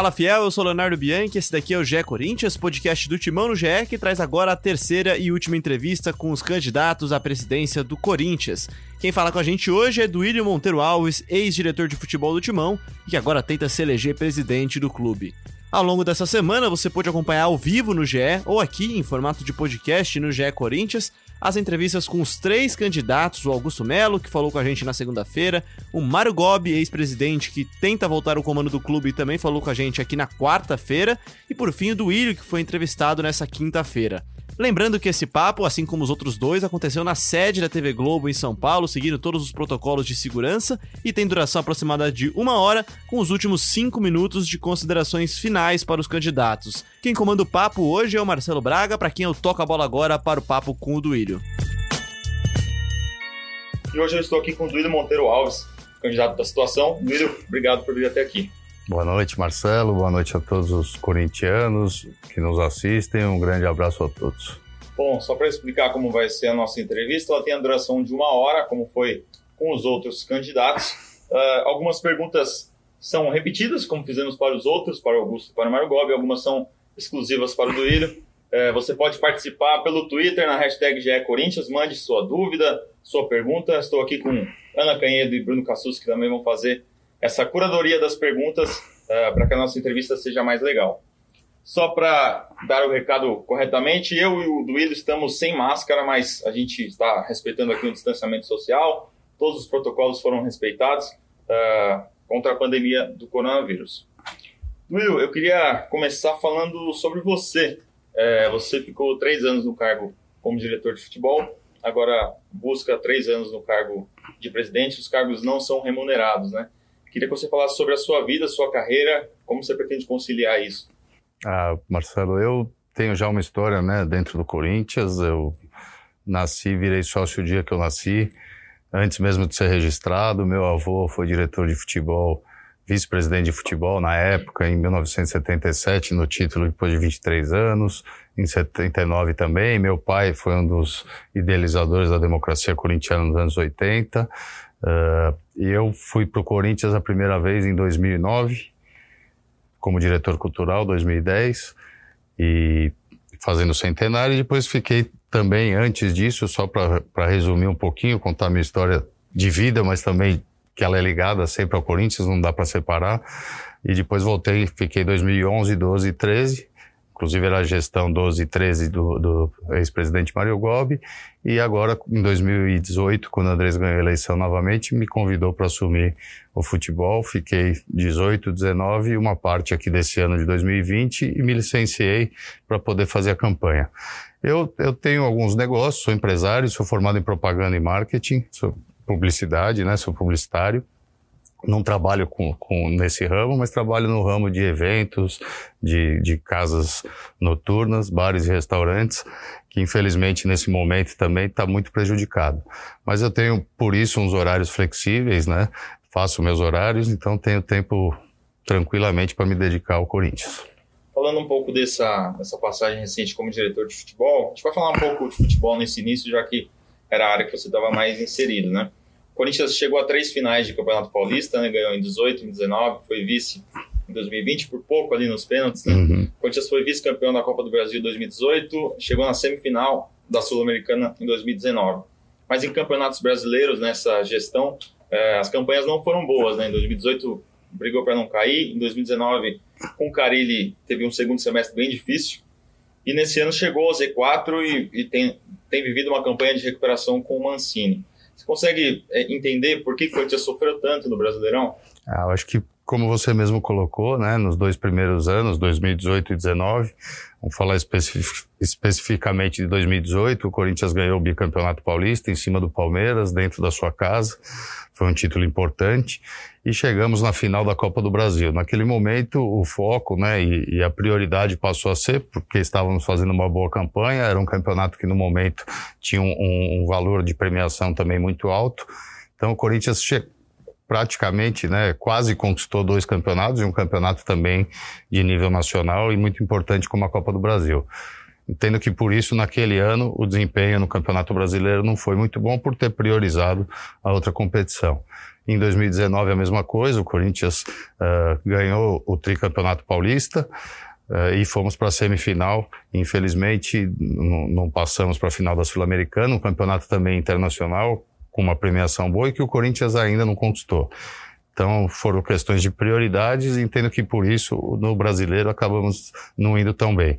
Fala fiel, eu sou Leonardo Bianchi, esse daqui é o GE Corinthians, podcast do Timão no GE, que traz agora a terceira e última entrevista com os candidatos à presidência do Corinthians. Quem fala com a gente hoje é Duílio Monteiro Alves, ex-diretor de futebol do Timão, e que agora tenta se eleger presidente do clube. Ao longo dessa semana, você pode acompanhar ao vivo no GE ou aqui em formato de podcast no GE Corinthians as entrevistas com os três candidatos, o Augusto Melo, que falou com a gente na segunda-feira, o Mário Gobi, ex-presidente, que tenta voltar ao comando do clube e também falou com a gente aqui na quarta-feira, e por fim o Duílio, que foi entrevistado nessa quinta-feira. Lembrando que esse papo, assim como os outros dois, aconteceu na sede da TV Globo em São Paulo, seguindo todos os protocolos de segurança e tem duração aproximada de uma hora, com os últimos cinco minutos de considerações finais para os candidatos. Quem comanda o papo hoje é o Marcelo Braga, para quem eu toco a bola agora para o papo com o Duílio. E hoje eu estou aqui com o Duílio Monteiro Alves, candidato da situação. Duílio, obrigado por vir até aqui. Boa noite, Marcelo. Boa noite a todos os corintianos que nos assistem. Um grande abraço a todos. Bom, só para explicar como vai ser a nossa entrevista, ela tem a duração de uma hora, como foi com os outros candidatos. Uh, algumas perguntas são repetidas, como fizemos para os outros, para o Augusto e para o Mário Gobi. Algumas são exclusivas para o Duílio. Uh, você pode participar pelo Twitter na hashtag GE Corinthians. Mande sua dúvida, sua pergunta. Estou aqui com Ana Canhedo e Bruno Cassus, que também vão fazer essa curadoria das perguntas uh, para que a nossa entrevista seja mais legal. Só para dar o recado corretamente, eu e o Duílio estamos sem máscara, mas a gente está respeitando aqui o distanciamento social, todos os protocolos foram respeitados uh, contra a pandemia do coronavírus. Duílio, eu queria começar falando sobre você. É, você ficou três anos no cargo como diretor de futebol, agora busca três anos no cargo de presidente, os cargos não são remunerados, né? Queria que você falasse sobre a sua vida, sua carreira, como você pretende conciliar isso. Ah, Marcelo, eu tenho já uma história, né, dentro do Corinthians. Eu nasci, virei sócio o dia que eu nasci, antes mesmo de ser registrado. Meu avô foi diretor de futebol, vice-presidente de futebol na época, em 1977, no título depois de 23 anos. Em 79 também. Meu pai foi um dos idealizadores da democracia corintiana nos anos 80. Uh, eu fui para o Corinthians a primeira vez em 2009, como diretor cultural, 2010, e fazendo centenário, e depois fiquei também antes disso, só para resumir um pouquinho, contar minha história de vida, mas também que ela é ligada sempre ao Corinthians, não dá para separar. E depois voltei, fiquei 2011, 12 e 13, inclusive era a gestão 12 e 13 do, do ex-presidente Mário Gobi, e agora, em 2018, quando o Andrés ganhou a eleição novamente, me convidou para assumir o futebol, fiquei 18, 19 e uma parte aqui desse ano de 2020 e me licenciei para poder fazer a campanha. Eu, eu tenho alguns negócios, sou empresário, sou formado em propaganda e marketing, sou publicidade, né, sou publicitário, não trabalho com, com, nesse ramo, mas trabalho no ramo de eventos, de, de casas noturnas, bares e restaurantes, que infelizmente nesse momento também está muito prejudicado. Mas eu tenho, por isso, uns horários flexíveis, né? Faço meus horários, então tenho tempo tranquilamente para me dedicar ao Corinthians. Falando um pouco dessa, dessa passagem recente como diretor de futebol, a gente vai falar um pouco de futebol nesse início, já que era a área que você estava mais inserido, né? Corinthians chegou a três finais de Campeonato Paulista, né? ganhou em 18, em 19, foi vice em 2020, por pouco ali nos pênaltis. Né? Uhum. Corinthians foi vice-campeão da Copa do Brasil em 2018, chegou na semifinal da Sul-Americana em 2019. Mas em campeonatos brasileiros, nessa gestão, eh, as campanhas não foram boas. Né? Em 2018 brigou para não cair, em 2019 com o Carilli teve um segundo semestre bem difícil, e nesse ano chegou ao Z4 e, e tem, tem vivido uma campanha de recuperação com o Mancini. Consegue é, entender por que o Corinthians sofreu tanto no Brasileirão? Ah, eu acho que, como você mesmo colocou, né, nos dois primeiros anos, 2018 e 2019, vamos falar especific, especificamente de 2018, o Corinthians ganhou o bicampeonato paulista em cima do Palmeiras, dentro da sua casa. Foi um título importante e chegamos na final da Copa do Brasil. Naquele momento, o foco né, e, e, a prioridade passou a ser, porque estávamos fazendo uma boa campanha, era um campeonato que no momento tinha um, um, valor de premiação também muito alto. Então, o Corinthians praticamente, né, quase conquistou dois campeonatos e um campeonato também de nível nacional e muito importante como a Copa do Brasil. Entendo que por isso, naquele ano, o desempenho no Campeonato Brasileiro não foi muito bom por ter priorizado a outra competição. Em 2019, a mesma coisa, o Corinthians uh, ganhou o tricampeonato paulista uh, e fomos para a semifinal. Infelizmente, não passamos para a final da Sul-Americana, um campeonato também internacional, com uma premiação boa e que o Corinthians ainda não conquistou. Então, foram questões de prioridades e entendo que por isso, no brasileiro, acabamos não indo tão bem.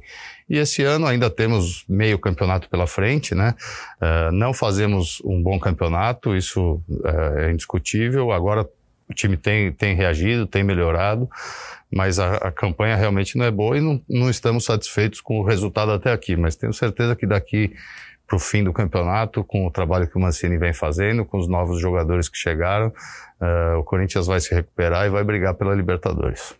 E esse ano ainda temos meio campeonato pela frente, né? Uh, não fazemos um bom campeonato, isso uh, é indiscutível. Agora o time tem, tem reagido, tem melhorado, mas a, a campanha realmente não é boa e não, não estamos satisfeitos com o resultado até aqui. Mas tenho certeza que daqui para o fim do campeonato, com o trabalho que o Mancini vem fazendo, com os novos jogadores que chegaram, uh, o Corinthians vai se recuperar e vai brigar pela Libertadores.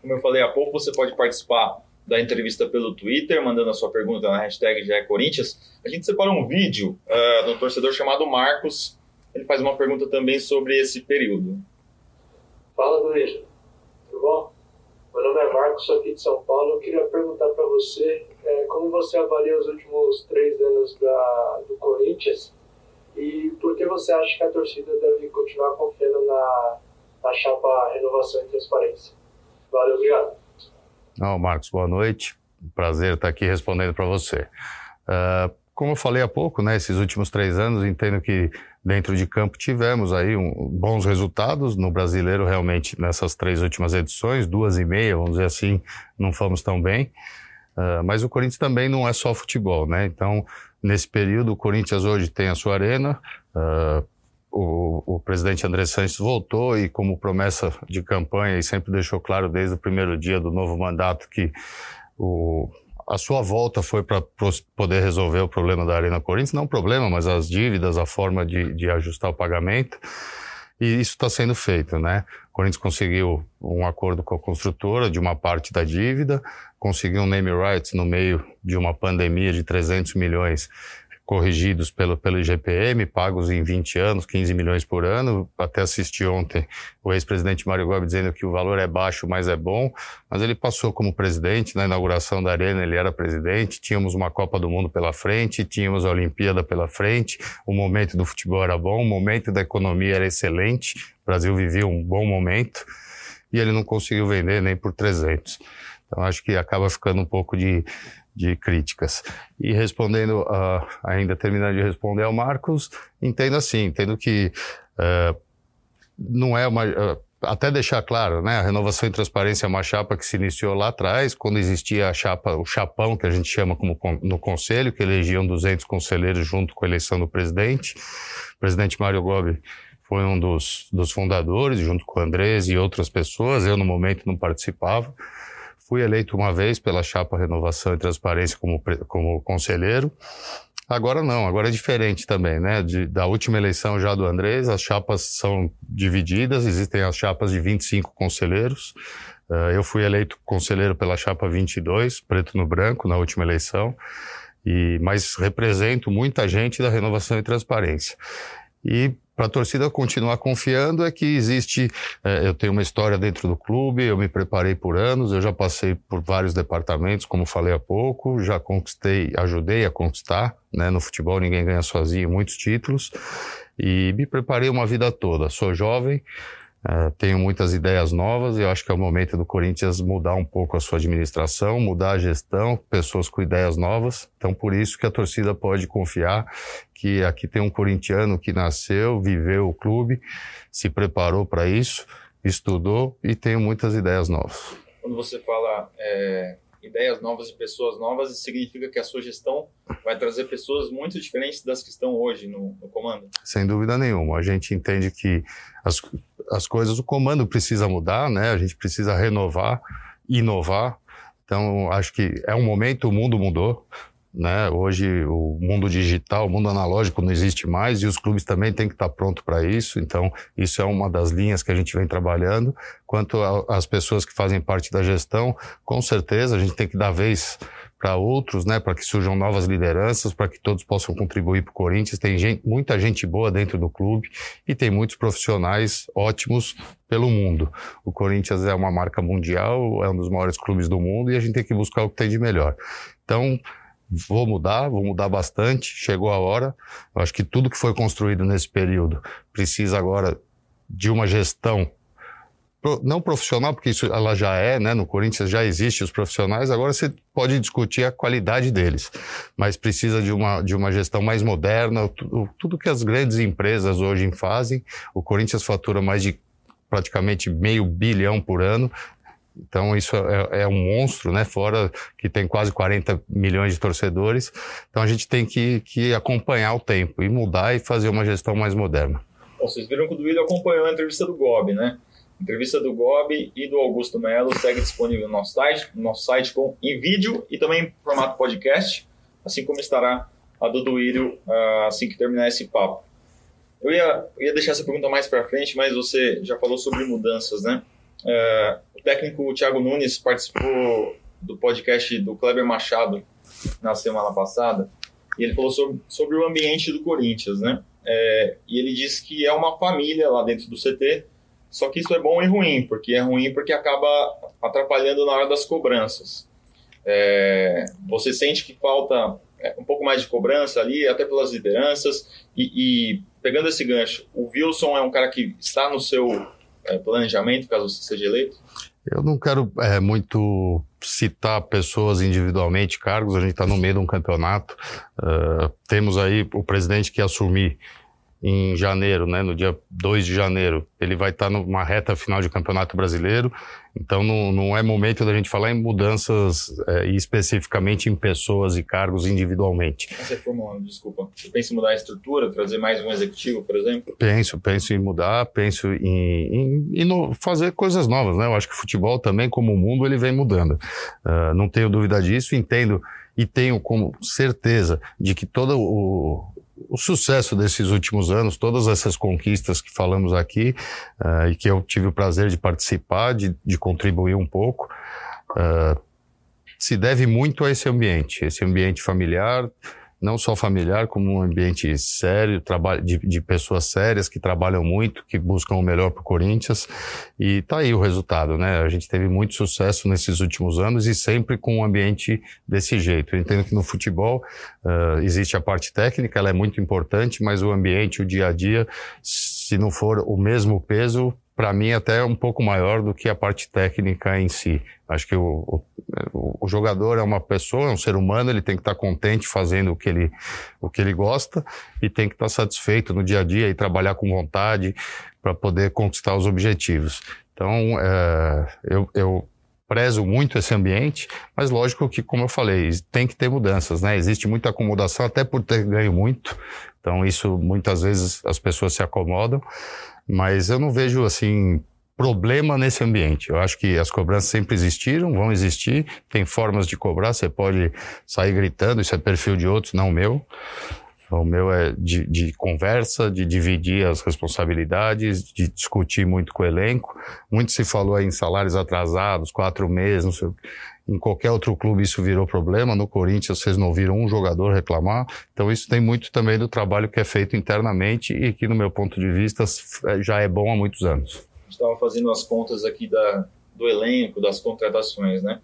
Como eu falei há pouco, você pode participar da entrevista pelo Twitter, mandando a sua pergunta na hashtag já é Corinthians. A gente separou um vídeo uh, do torcedor chamado Marcos. Ele faz uma pergunta também sobre esse período. Fala, Luiz. Tudo bom? Meu nome é Marcos, sou aqui de São Paulo. Eu queria perguntar para você é, como você avalia os últimos três anos da, do Corinthians e por que você acha que a torcida deve continuar confiando na, na chapa Renovação e Transparência? Valeu, obrigado. Não, Marcos, boa noite. Prazer estar aqui respondendo para você. Uh, como eu falei há pouco, né, esses últimos três anos, entendo que dentro de campo tivemos aí um, bons resultados. No brasileiro, realmente, nessas três últimas edições, duas e meia, vamos dizer assim, não fomos tão bem. Uh, mas o Corinthians também não é só futebol, né? Então, nesse período, o Corinthians hoje tem a sua arena. Uh, o, o, presidente André Santos voltou e, como promessa de campanha, e sempre deixou claro desde o primeiro dia do novo mandato que o, a sua volta foi para poder resolver o problema da Arena Corinthians, não o problema, mas as dívidas, a forma de, de ajustar o pagamento. E isso está sendo feito, né? O Corinthians conseguiu um acordo com a construtora de uma parte da dívida, conseguiu um name rights no meio de uma pandemia de 300 milhões corrigidos pelo, pelo IGPM, pagos em 20 anos, 15 milhões por ano. Até assisti ontem o ex-presidente Mário Gobi dizendo que o valor é baixo, mas é bom. Mas ele passou como presidente, na inauguração da Arena ele era presidente, tínhamos uma Copa do Mundo pela frente, tínhamos a Olimpíada pela frente, o momento do futebol era bom, o momento da economia era excelente, o Brasil vivia um bom momento e ele não conseguiu vender nem por 300. Então acho que acaba ficando um pouco de de críticas. E respondendo, uh, ainda terminando de responder ao Marcos, entendo assim, entendo que uh, não é uma... Uh, até deixar claro, né, a renovação e transparência é uma chapa que se iniciou lá atrás, quando existia a chapa, o chapão, que a gente chama como no conselho, que elegiam 200 conselheiros junto com a eleição do presidente. O presidente Mário Gobi foi um dos, dos fundadores, junto com o Andrés e outras pessoas. Eu, no momento, não participava. Fui eleito uma vez pela chapa Renovação e Transparência como, como conselheiro. Agora não, agora é diferente também, né? De, da última eleição já do Andrés, as chapas são divididas, existem as chapas de 25 conselheiros. Uh, eu fui eleito conselheiro pela chapa 22, preto no branco, na última eleição, e mas represento muita gente da Renovação e Transparência. E para a torcida continuar confiando é que existe. É, eu tenho uma história dentro do clube, eu me preparei por anos, eu já passei por vários departamentos, como falei há pouco, já conquistei, ajudei a conquistar. Né? No futebol ninguém ganha sozinho muitos títulos e me preparei uma vida toda. Sou jovem, Uh, tenho muitas ideias novas e eu acho que é o momento do Corinthians mudar um pouco a sua administração, mudar a gestão, pessoas com ideias novas. Então, por isso que a torcida pode confiar que aqui tem um corintiano que nasceu, viveu o clube, se preparou para isso, estudou e tem muitas ideias novas. Quando você fala é, ideias novas e pessoas novas, isso significa que a sua gestão vai trazer pessoas muito diferentes das que estão hoje no, no comando? Sem dúvida nenhuma. A gente entende que as, as coisas, o comando precisa mudar, né? A gente precisa renovar, inovar. Então, acho que é um momento, o mundo mudou. Né? Hoje o mundo digital, o mundo analógico não existe mais e os clubes também têm que estar pronto para isso. Então, isso é uma das linhas que a gente vem trabalhando. Quanto às pessoas que fazem parte da gestão, com certeza a gente tem que dar vez para outros, né, para que surjam novas lideranças, para que todos possam contribuir para o Corinthians. Tem gente, muita gente boa dentro do clube e tem muitos profissionais ótimos pelo mundo. O Corinthians é uma marca mundial, é um dos maiores clubes do mundo e a gente tem que buscar o que tem de melhor. Então, vou mudar, vou mudar bastante, chegou a hora. Eu acho que tudo que foi construído nesse período precisa agora de uma gestão não profissional, porque isso ela já é, né? No Corinthians já existe os profissionais, agora você pode discutir a qualidade deles, mas precisa de uma, de uma gestão mais moderna, tudo, tudo que as grandes empresas hoje fazem. O Corinthians fatura mais de praticamente meio bilhão por ano, então isso é, é, um monstro, né? Fora que tem quase 40 milhões de torcedores. Então a gente tem que, que acompanhar o tempo e mudar e fazer uma gestão mais moderna. Bom, vocês viram que o Duílio acompanhou a entrevista do Gobi, né? Entrevista do Gobi e do Augusto Melo segue disponível no nosso site, no nosso site com, em vídeo e também em formato podcast, assim como estará a do Duílio uh, assim que terminar esse papo. Eu ia, ia deixar essa pergunta mais para frente, mas você já falou sobre mudanças, né? Uh, o técnico Thiago Nunes participou do podcast do Kleber Machado na semana passada e ele falou sobre, sobre o ambiente do Corinthians, né? É, e ele disse que é uma família lá dentro do CT, só que isso é bom e ruim, porque é ruim porque acaba atrapalhando na hora das cobranças. É, você sente que falta é, um pouco mais de cobrança ali, até pelas lideranças, e, e pegando esse gancho, o Wilson é um cara que está no seu é, planejamento, caso você seja eleito? Eu não quero é, muito citar pessoas individualmente, cargos, a gente está no meio de um campeonato. Uh, temos aí o presidente que assumir em janeiro, né, no dia 2 de janeiro. Ele vai estar numa reta final de Campeonato Brasileiro, então não, não é momento da gente falar em mudanças é, especificamente em pessoas e cargos individualmente. Você formulando, desculpa. Você pensa em mudar a estrutura, trazer mais um executivo, por exemplo? Penso, penso em mudar, penso em, em, em fazer coisas novas, né? Eu acho que o futebol também, como o mundo, ele vem mudando. Uh, não tenho dúvida disso, entendo e tenho como certeza de que todo o, o sucesso desses últimos anos, todas essas conquistas que falamos aqui uh, e que eu tive o prazer de participar, de, de contribuir um pouco, uh, se deve muito a esse ambiente, esse ambiente familiar, não só familiar, como um ambiente sério, trabalho de, de pessoas sérias que trabalham muito, que buscam o melhor para o Corinthians. E tá aí o resultado, né? A gente teve muito sucesso nesses últimos anos e sempre com um ambiente desse jeito. Eu entendo que no futebol uh, existe a parte técnica, ela é muito importante, mas o ambiente, o dia a dia, se não for o mesmo peso, para mim, até um pouco maior do que a parte técnica em si. Acho que o, o, o, jogador é uma pessoa, é um ser humano, ele tem que estar tá contente fazendo o que ele, o que ele gosta e tem que estar tá satisfeito no dia a dia e trabalhar com vontade para poder conquistar os objetivos. Então, é, eu, eu prezo muito esse ambiente, mas lógico que, como eu falei, tem que ter mudanças, né? Existe muita acomodação, até por ter ganho muito. Então, isso muitas vezes as pessoas se acomodam. Mas eu não vejo, assim, problema nesse ambiente. Eu acho que as cobranças sempre existiram, vão existir, tem formas de cobrar, você pode sair gritando, isso é perfil de outros, não meu. O meu é de, de, conversa, de dividir as responsabilidades, de discutir muito com o elenco. Muito se falou aí em salários atrasados, quatro meses, não sei em qualquer outro clube isso virou problema. No Corinthians vocês não viram um jogador reclamar. Então isso tem muito também do trabalho que é feito internamente e que, no meu ponto de vista, é, já é bom há muitos anos. Estava fazendo as contas aqui da, do elenco, das contratações, né?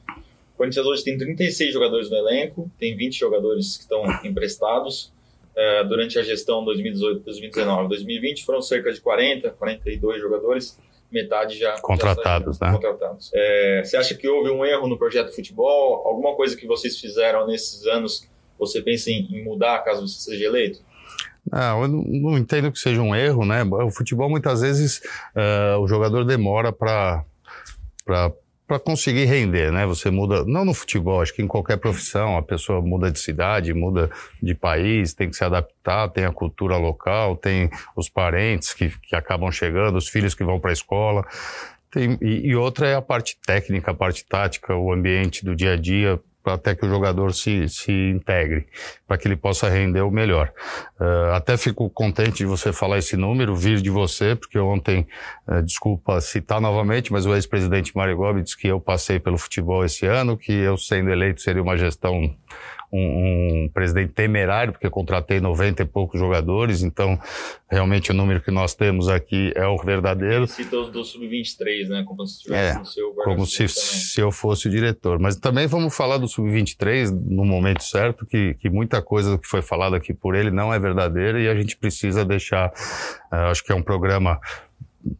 O Corinthians hoje tem 36 jogadores no elenco, tem 20 jogadores que estão emprestados. É, durante a gestão 2018, 2019, 2020 foram cerca de 40, 42 jogadores metade já contratados, já né? Contratados. É, você acha que houve um erro no projeto de futebol? Alguma coisa que vocês fizeram nesses anos? Você pensa em, em mudar caso você seja eleito? Não, eu não entendo que seja um erro, né? O futebol muitas vezes uh, o jogador demora para para conseguir render, né? Você muda, não no futebol, acho que em qualquer profissão, a pessoa muda de cidade, muda de país, tem que se adaptar, tem a cultura local, tem os parentes que, que acabam chegando, os filhos que vão para a escola. Tem, e, e outra é a parte técnica, a parte tática, o ambiente do dia a dia, até que o jogador se, se integre, para que ele possa render o melhor. Uh, até fico contente de você falar esse número, vir de você, porque ontem, uh, desculpa citar novamente, mas o ex-presidente Mário Gobi disse que eu passei pelo futebol esse ano, que eu sendo eleito seria uma gestão um, um, presidente temerário, porque contratei 90 e poucos jogadores, então realmente o número que nós temos aqui é o verdadeiro. Cita os do Sub-23, né? Como se é, no seu Como se, se eu fosse o diretor. Mas também vamos falar do Sub-23 no momento certo, que, que muita coisa do que foi falado aqui por ele não é verdadeira e a gente precisa deixar. Uh, acho que é um programa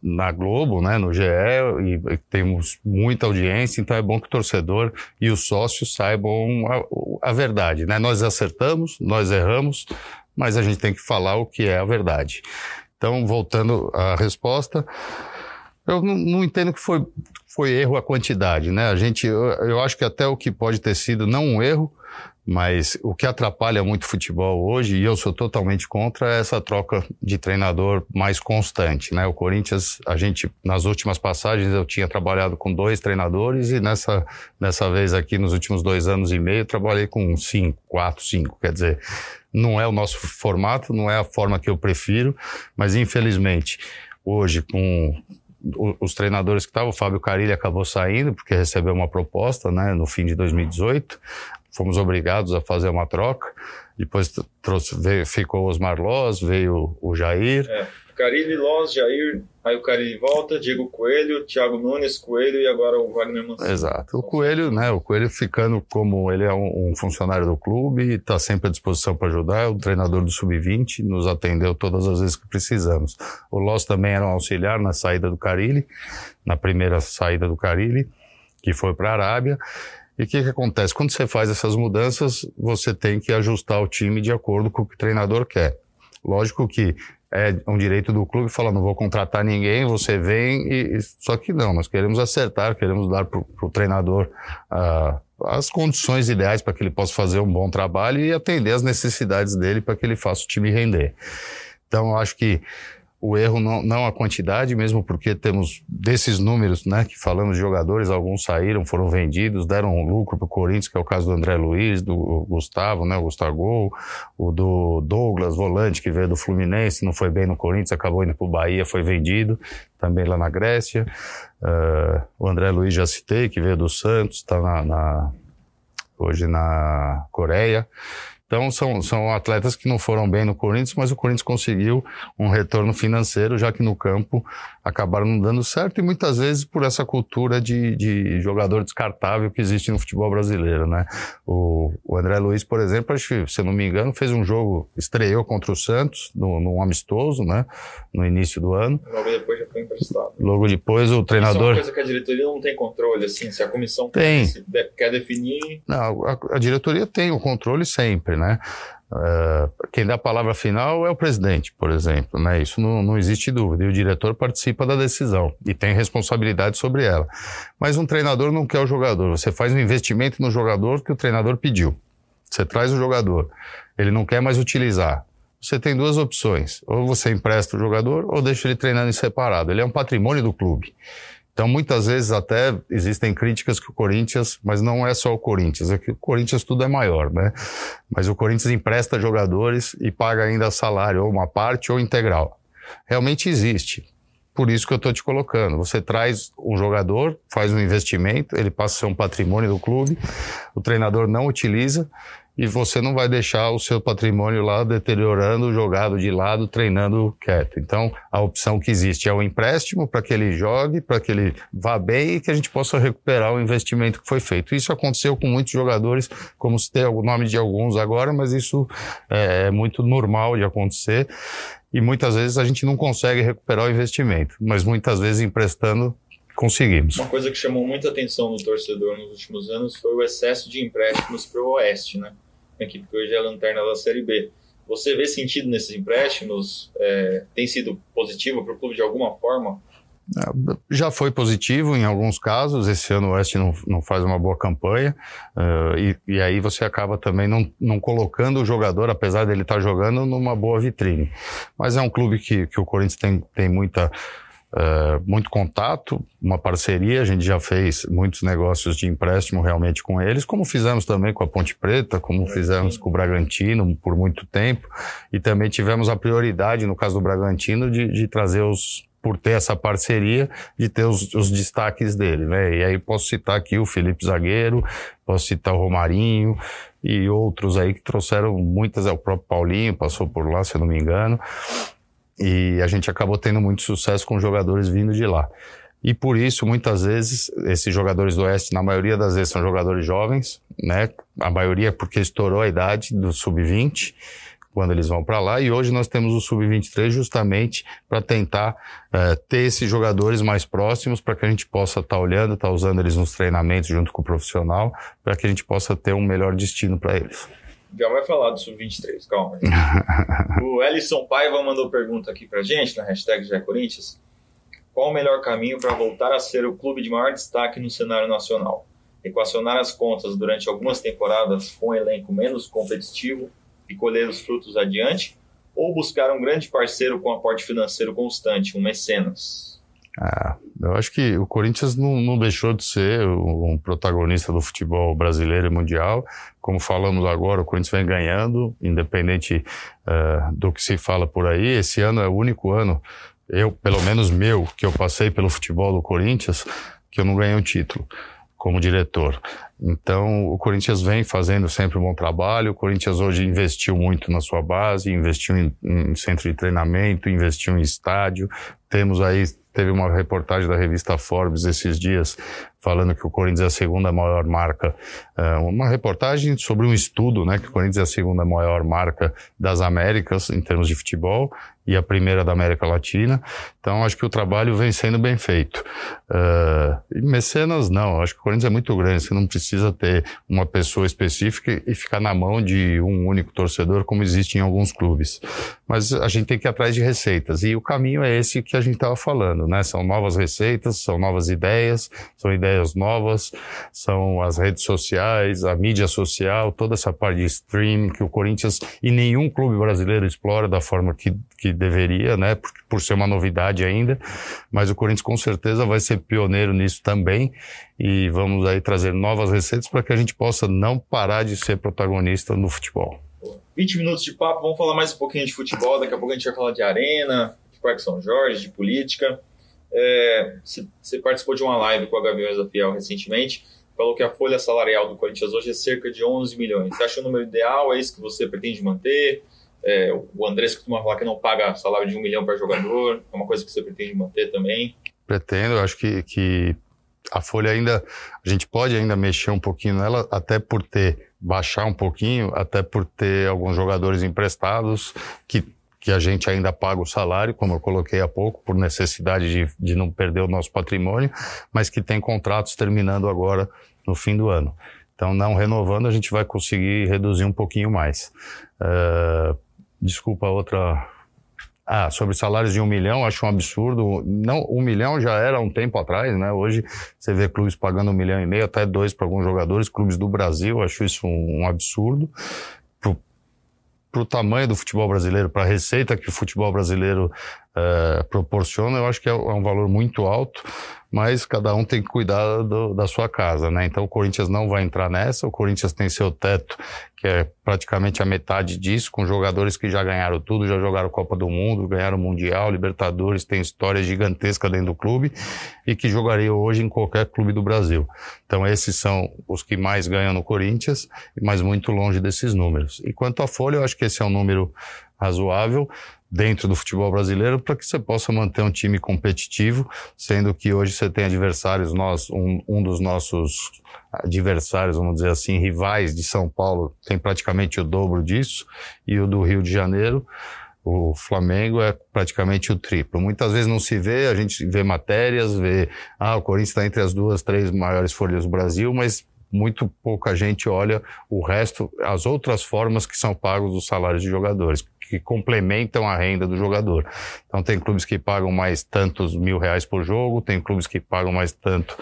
na Globo, né, no GE, e, temos muita audiência, então é bom que o torcedor e os sócios saibam a, a, verdade, né? Nós acertamos, nós erramos, mas a gente tem que falar o que é a verdade. Então, voltando à resposta, eu não, não entendo que foi, foi erro a quantidade, né? A gente, eu, eu acho que até o que pode ter sido não um erro, mas o que atrapalha muito o futebol hoje, e eu sou totalmente contra, é essa troca de treinador mais constante, né? O Corinthians, a gente, nas últimas passagens, eu tinha trabalhado com dois treinadores e nessa, nessa vez aqui, nos últimos dois anos e meio, trabalhei com cinco, quatro, cinco. Quer dizer, não é o nosso formato, não é a forma que eu prefiro, mas infelizmente, hoje, com os treinadores que estavam, o Fábio Carilli acabou saindo porque recebeu uma proposta, né, no fim de 2018 fomos obrigados a fazer uma troca. Depois trouxe, veio, ficou o Osmar Loz, veio o Jair. É, Carilli, Loz, Jair, aí o Carilli volta, Diego Coelho, Thiago Nunes, Coelho e agora o Wagner Mancini. Exato. O Coelho, né, o Coelho ficando como ele é um, um funcionário do clube, está sempre à disposição para ajudar, é o treinador do Sub-20, nos atendeu todas as vezes que precisamos. O Loz também era um auxiliar na saída do Carilli, na primeira saída do Carilli, que foi para a Arábia. E o que, que acontece? Quando você faz essas mudanças, você tem que ajustar o time de acordo com o que o treinador quer. Lógico que é um direito do clube falar, não vou contratar ninguém, você vem e... Só que não, nós queremos acertar, queremos dar para o treinador uh, as condições ideais para que ele possa fazer um bom trabalho e atender as necessidades dele para que ele faça o time render. Então, eu acho que o erro não, não a quantidade, mesmo porque temos desses números, né, que falamos de jogadores, alguns saíram, foram vendidos, deram um lucro para o Corinthians, que é o caso do André Luiz, do Gustavo, né, o Gustavo, o do Douglas, volante, que veio do Fluminense, não foi bem no Corinthians, acabou indo para o Bahia, foi vendido, também lá na Grécia. Uh, o André Luiz já citei, que veio do Santos, está na, na, hoje na Coreia. Então, são, são atletas que não foram bem no Corinthians, mas o Corinthians conseguiu um retorno financeiro, já que no campo acabaram não dando certo, e muitas vezes por essa cultura de, de jogador descartável que existe no futebol brasileiro, né? O, o André Luiz, por exemplo, acho que, se não me engano, fez um jogo, estreou contra o Santos, no, num amistoso, né? No início do ano. Logo depois já foi emprestado. Logo depois o treinador... Isso é uma coisa que a diretoria não tem controle, assim, se a comissão tem. quer definir... Não, a, a diretoria tem o controle sempre, né? Uh, quem dá a palavra final é o presidente, por exemplo, né? Isso não, não existe dúvida. E o diretor participa da decisão e tem responsabilidade sobre ela. Mas um treinador não quer o jogador. Você faz um investimento no jogador que o treinador pediu. Você traz o jogador, ele não quer mais utilizar. Você tem duas opções: ou você empresta o jogador ou deixa ele treinando em separado. Ele é um patrimônio do clube. Então, muitas vezes até existem críticas que o Corinthians, mas não é só o Corinthians, é que o Corinthians tudo é maior, né? Mas o Corinthians empresta jogadores e paga ainda salário, ou uma parte ou integral. Realmente existe. Por isso que eu estou te colocando. Você traz um jogador, faz um investimento, ele passa a ser um patrimônio do clube, o treinador não utiliza, e você não vai deixar o seu patrimônio lá deteriorando, jogado de lado, treinando quieto. Então, a opção que existe é o empréstimo para que ele jogue, para que ele vá bem e que a gente possa recuperar o investimento que foi feito. Isso aconteceu com muitos jogadores, como citei o nome de alguns agora, mas isso é, é muito normal de acontecer. E muitas vezes a gente não consegue recuperar o investimento, mas muitas vezes emprestando conseguimos. Uma coisa que chamou muita atenção no torcedor nos últimos anos foi o excesso de empréstimos para o Oeste, né? Uma equipe que hoje é lanterna da Série B. Você vê sentido nesses empréstimos? É, tem sido positivo para o clube de alguma forma? É, já foi positivo em alguns casos. Esse ano o Oeste não, não faz uma boa campanha. Uh, e, e, aí você acaba também não, não colocando o jogador, apesar dele estar jogando, numa boa vitrine. Mas é um clube que, que o Corinthians tem, tem muita Uh, muito contato, uma parceria, a gente já fez muitos negócios de empréstimo realmente com eles, como fizemos também com a Ponte Preta, como fizemos com o Bragantino por muito tempo, e também tivemos a prioridade, no caso do Bragantino, de, de trazer os por ter essa parceria, de ter os, os, destaques dele, né? E aí posso citar aqui o Felipe Zagueiro, posso citar o Romarinho e outros aí que trouxeram muitas, é o próprio Paulinho passou por lá, se eu não me engano, e a gente acabou tendo muito sucesso com jogadores vindo de lá. E por isso, muitas vezes, esses jogadores do Oeste, na maioria das vezes, são jogadores jovens, né? A maioria porque estourou a idade do sub-20 quando eles vão para lá. E hoje nós temos o Sub-23 justamente para tentar uh, ter esses jogadores mais próximos para que a gente possa estar tá olhando, estar tá usando eles nos treinamentos junto com o profissional, para que a gente possa ter um melhor destino para eles. Já vai falar do Sub-23, calma. o Ellison Paiva mandou pergunta aqui para gente na hashtag Já Corinthians. Qual o melhor caminho para voltar a ser o clube de maior destaque no cenário nacional? Equacionar as contas durante algumas temporadas com um elenco menos competitivo e colher os frutos adiante, ou buscar um grande parceiro com aporte financeiro constante, um mecenas? Ah, eu acho que o Corinthians não, não, deixou de ser um protagonista do futebol brasileiro e mundial. Como falamos agora, o Corinthians vem ganhando, independente uh, do que se fala por aí. Esse ano é o único ano, eu, pelo menos meu, que eu passei pelo futebol do Corinthians, que eu não ganhei um título como diretor. Então, o Corinthians vem fazendo sempre um bom trabalho. O Corinthians hoje investiu muito na sua base, investiu em, em centro de treinamento, investiu em estádio. Temos aí teve uma reportagem da revista Forbes esses dias falando que o Corinthians é a segunda maior marca, é, uma reportagem sobre um estudo, né, que o Corinthians é a segunda maior marca das Américas em termos de futebol e a primeira da América Latina. Então, acho que o trabalho vem sendo bem feito. Uh, e mecenas, não. Acho que o Corinthians é muito grande. Você não precisa ter uma pessoa específica e ficar na mão de um único torcedor, como existe em alguns clubes. Mas a gente tem que ir atrás de receitas. E o caminho é esse que a gente estava falando, né? São novas receitas, são novas ideias, são ideias novas, são as redes sociais, a mídia social, toda essa parte de streaming que o Corinthians e nenhum clube brasileiro explora da forma que, que deveria, né? Por, por ser uma novidade ainda, mas o Corinthians com certeza vai ser pioneiro nisso também e vamos aí trazer novas receitas para que a gente possa não parar de ser protagonista no futebol. 20 minutos de papo, vamos falar mais um pouquinho de futebol, daqui a pouco a gente vai falar de arena, de Parque São Jorge, de política. É, você participou de uma live com a Gaviões da Fiel recentemente, falou que a folha salarial do Corinthians hoje é cerca de 11 milhões. Você acha o número ideal? É isso que você pretende manter? É, o Andrés costuma falar que não paga salário de um milhão para jogador, é uma coisa que você pretende manter também? Pretendo, acho que, que a folha ainda, a gente pode ainda mexer um pouquinho nela, até por ter, baixar um pouquinho, até por ter alguns jogadores emprestados que, que a gente ainda paga o salário, como eu coloquei há pouco, por necessidade de, de não perder o nosso patrimônio, mas que tem contratos terminando agora no fim do ano. Então, não renovando, a gente vai conseguir reduzir um pouquinho mais. Uh, Desculpa, outra. Ah, sobre salários de um milhão, acho um absurdo. Não, um milhão já era um tempo atrás, né? Hoje você vê clubes pagando um milhão e meio, até dois para alguns jogadores, clubes do Brasil, acho isso um, um absurdo. Para o tamanho do futebol brasileiro, para a receita que o futebol brasileiro uh, proporciona, eu acho que é, é um valor muito alto mas cada um tem que cuidar do, da sua casa, né? Então o Corinthians não vai entrar nessa, o Corinthians tem seu teto, que é praticamente a metade disso, com jogadores que já ganharam tudo, já jogaram Copa do Mundo, ganharam Mundial, Libertadores, tem história gigantesca dentro do clube e que jogariam hoje em qualquer clube do Brasil. Então esses são os que mais ganham no Corinthians, mas muito longe desses números. E quanto à folha, eu acho que esse é um número razoável dentro do futebol brasileiro para que você possa manter um time competitivo, sendo que hoje você tem adversários, nós, um, um dos nossos adversários, vamos dizer assim, rivais de São Paulo, tem praticamente o dobro disso, e o do Rio de Janeiro, o Flamengo é praticamente o triplo. Muitas vezes não se vê, a gente vê matérias, vê, ah, o Corinthians está entre as duas, três maiores folhas do Brasil, mas muito pouca gente olha o resto, as outras formas que são pagos os salários de jogadores que complementam a renda do jogador. Então tem clubes que pagam mais tantos mil reais por jogo, tem clubes que pagam mais tanto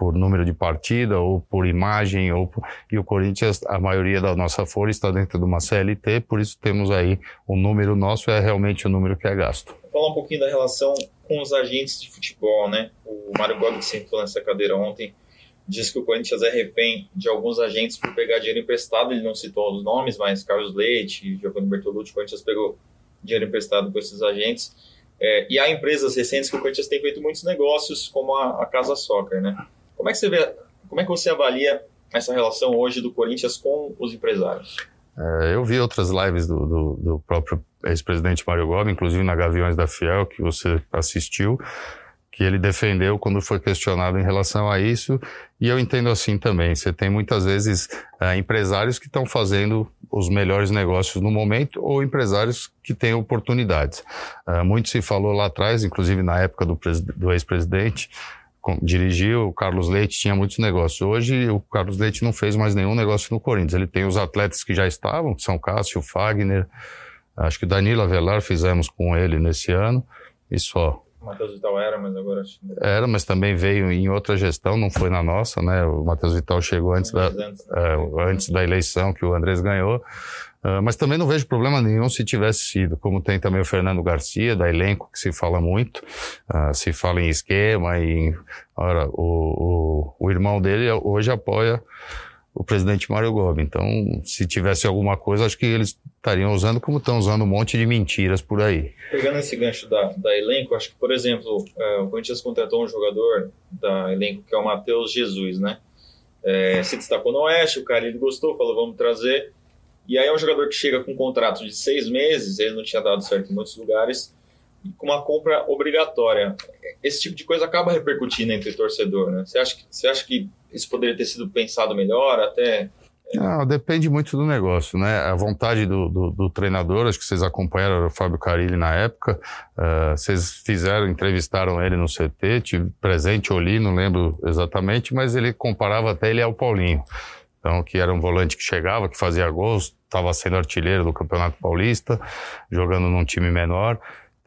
por número de partida ou por imagem ou por... e o Corinthians a maioria da nossa folha está dentro de uma CLT por isso temos aí o número nosso é realmente o número que é gasto. Falar um pouquinho da relação com os agentes de futebol, né? O Mário Gomes sentou nessa cadeira ontem diz que o Corinthians é refém de alguns agentes por pegar dinheiro emprestado. Ele não citou os nomes, mas Carlos Leite, Giovanni Bertolucci, o Corinthians pegou dinheiro emprestado com esses agentes. É, e há empresas recentes que o Corinthians tem feito muitos negócios, como a, a Casa Soccer, né? Como é que você vê, como é que você avalia essa relação hoje do Corinthians com os empresários? É, eu vi outras lives do, do, do próprio ex-presidente Mário Gobi, inclusive na Gaviões da Fiel, que você assistiu, que ele defendeu quando foi questionado em relação a isso, e eu entendo assim também. Você tem muitas vezes é, empresários que estão fazendo os melhores negócios no momento ou empresários que têm oportunidades. É, muito se falou lá atrás, inclusive na época do, do ex-presidente, dirigiu, o Carlos Leite tinha muitos negócios. Hoje o Carlos Leite não fez mais nenhum negócio no Corinthians. Ele tem os atletas que já estavam, que são Cássio, Fagner, acho que Danilo Avelar fizemos com ele nesse ano, e só. O Matheus Vital era, mas agora acho que... Era, mas também veio em outra gestão, não foi na nossa, né? O Matheus Vital chegou antes da, antes, né? é, antes da eleição que o Andrés ganhou. Uh, mas também não vejo problema nenhum se tivesse sido, como tem também o Fernando Garcia, da elenco, que se fala muito, uh, se fala em esquema, e em, ora, o, o, o irmão dele hoje apoia o presidente Mário Gobi. Então, se tivesse alguma coisa, acho que eles estariam usando como estão usando um monte de mentiras por aí. Pegando esse gancho da, da elenco, acho que, por exemplo, é, o Corinthians contratou um jogador da elenco que é o Matheus Jesus, né? É, se destacou no Oeste, o cara ele gostou, falou, vamos trazer. E aí é um jogador que chega com um contrato de seis meses, ele não tinha dado certo em muitos lugares, com uma compra obrigatória. Esse tipo de coisa acaba repercutindo entre torcedor, né? Você acha que, você acha que isso poderia ter sido pensado melhor, até... Não, depende muito do negócio, né? A vontade do, do, do treinador, acho que vocês acompanharam o Fábio Carilli na época, uh, vocês fizeram, entrevistaram ele no CT, tive presente ou não lembro exatamente, mas ele comparava até ele ao Paulinho. Então, que era um volante que chegava, que fazia gols, estava sendo artilheiro do Campeonato Paulista, jogando num time menor.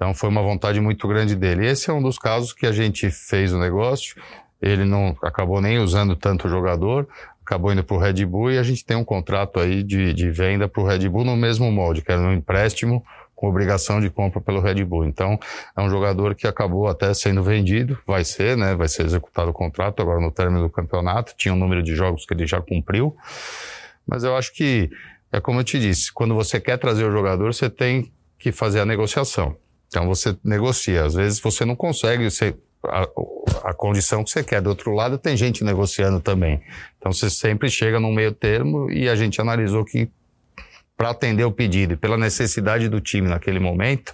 Então, foi uma vontade muito grande dele. Esse é um dos casos que a gente fez o negócio. Ele não acabou nem usando tanto o jogador, acabou indo para o Red Bull e a gente tem um contrato aí de, de venda para o Red Bull no mesmo molde, que era um empréstimo com obrigação de compra pelo Red Bull. Então, é um jogador que acabou até sendo vendido, vai ser, né? Vai ser executado o contrato agora no término do campeonato. Tinha um número de jogos que ele já cumpriu. Mas eu acho que, é como eu te disse, quando você quer trazer o jogador, você tem que fazer a negociação. Então, você negocia. Às vezes, você não consegue você, a, a condição que você quer. Do outro lado, tem gente negociando também. Então, você sempre chega num meio termo e a gente analisou que para atender o pedido e pela necessidade do time naquele momento,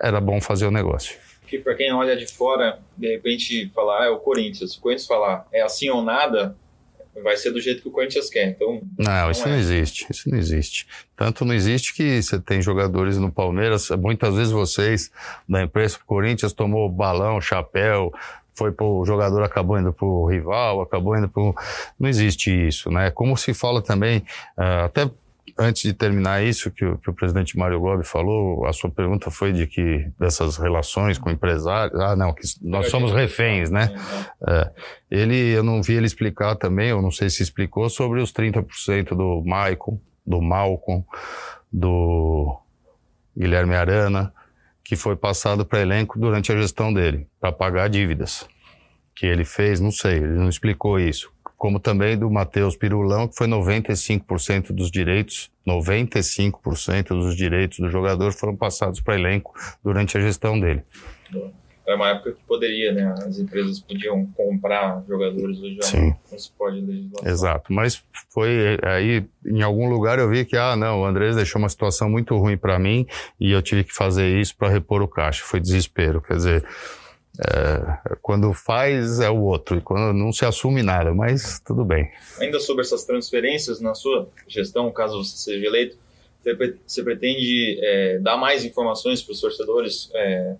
era bom fazer o negócio. Que para quem olha de fora, de repente falar, ah, é o Corinthians. O Corinthians falar é assim ou nada, vai ser do jeito que o Corinthians quer. Então, não, não isso é. não existe. Isso não existe. Tanto não existe que você tem jogadores no Palmeiras, muitas vezes vocês da imprensa, o Corinthians tomou balão, chapéu, foi pro jogador acabou indo pro rival, acabou indo pro não existe isso, né? Como se fala também, uh, até antes de terminar isso que o, que o presidente Mário Gobi falou, a sua pergunta foi de que dessas relações com empresários, ah não, que nós somos reféns, né? É, ele, eu não vi ele explicar também, eu não sei se explicou sobre os 30% do Maicon, do Malcolm, do Guilherme Arana, que foi passado para elenco durante a gestão dele, para pagar dívidas que ele fez, não sei, ele não explicou isso como também do Matheus Pirulão, que foi 95% dos direitos, 95% dos direitos do jogador foram passados para elenco durante a gestão dele. Era uma época que poderia, né? As empresas podiam comprar jogadores, hoje Sim. não se pode legislar. Exato, mas foi aí, em algum lugar eu vi que, ah, não, o Andrés deixou uma situação muito ruim para mim e eu tive que fazer isso para repor o caixa. Foi desespero, quer dizer, é, quando faz é o outro, e quando não se assume nada, mas tudo bem. Ainda sobre essas transferências, na sua gestão, caso você seja eleito, você pretende é, dar mais informações para os torcedores é,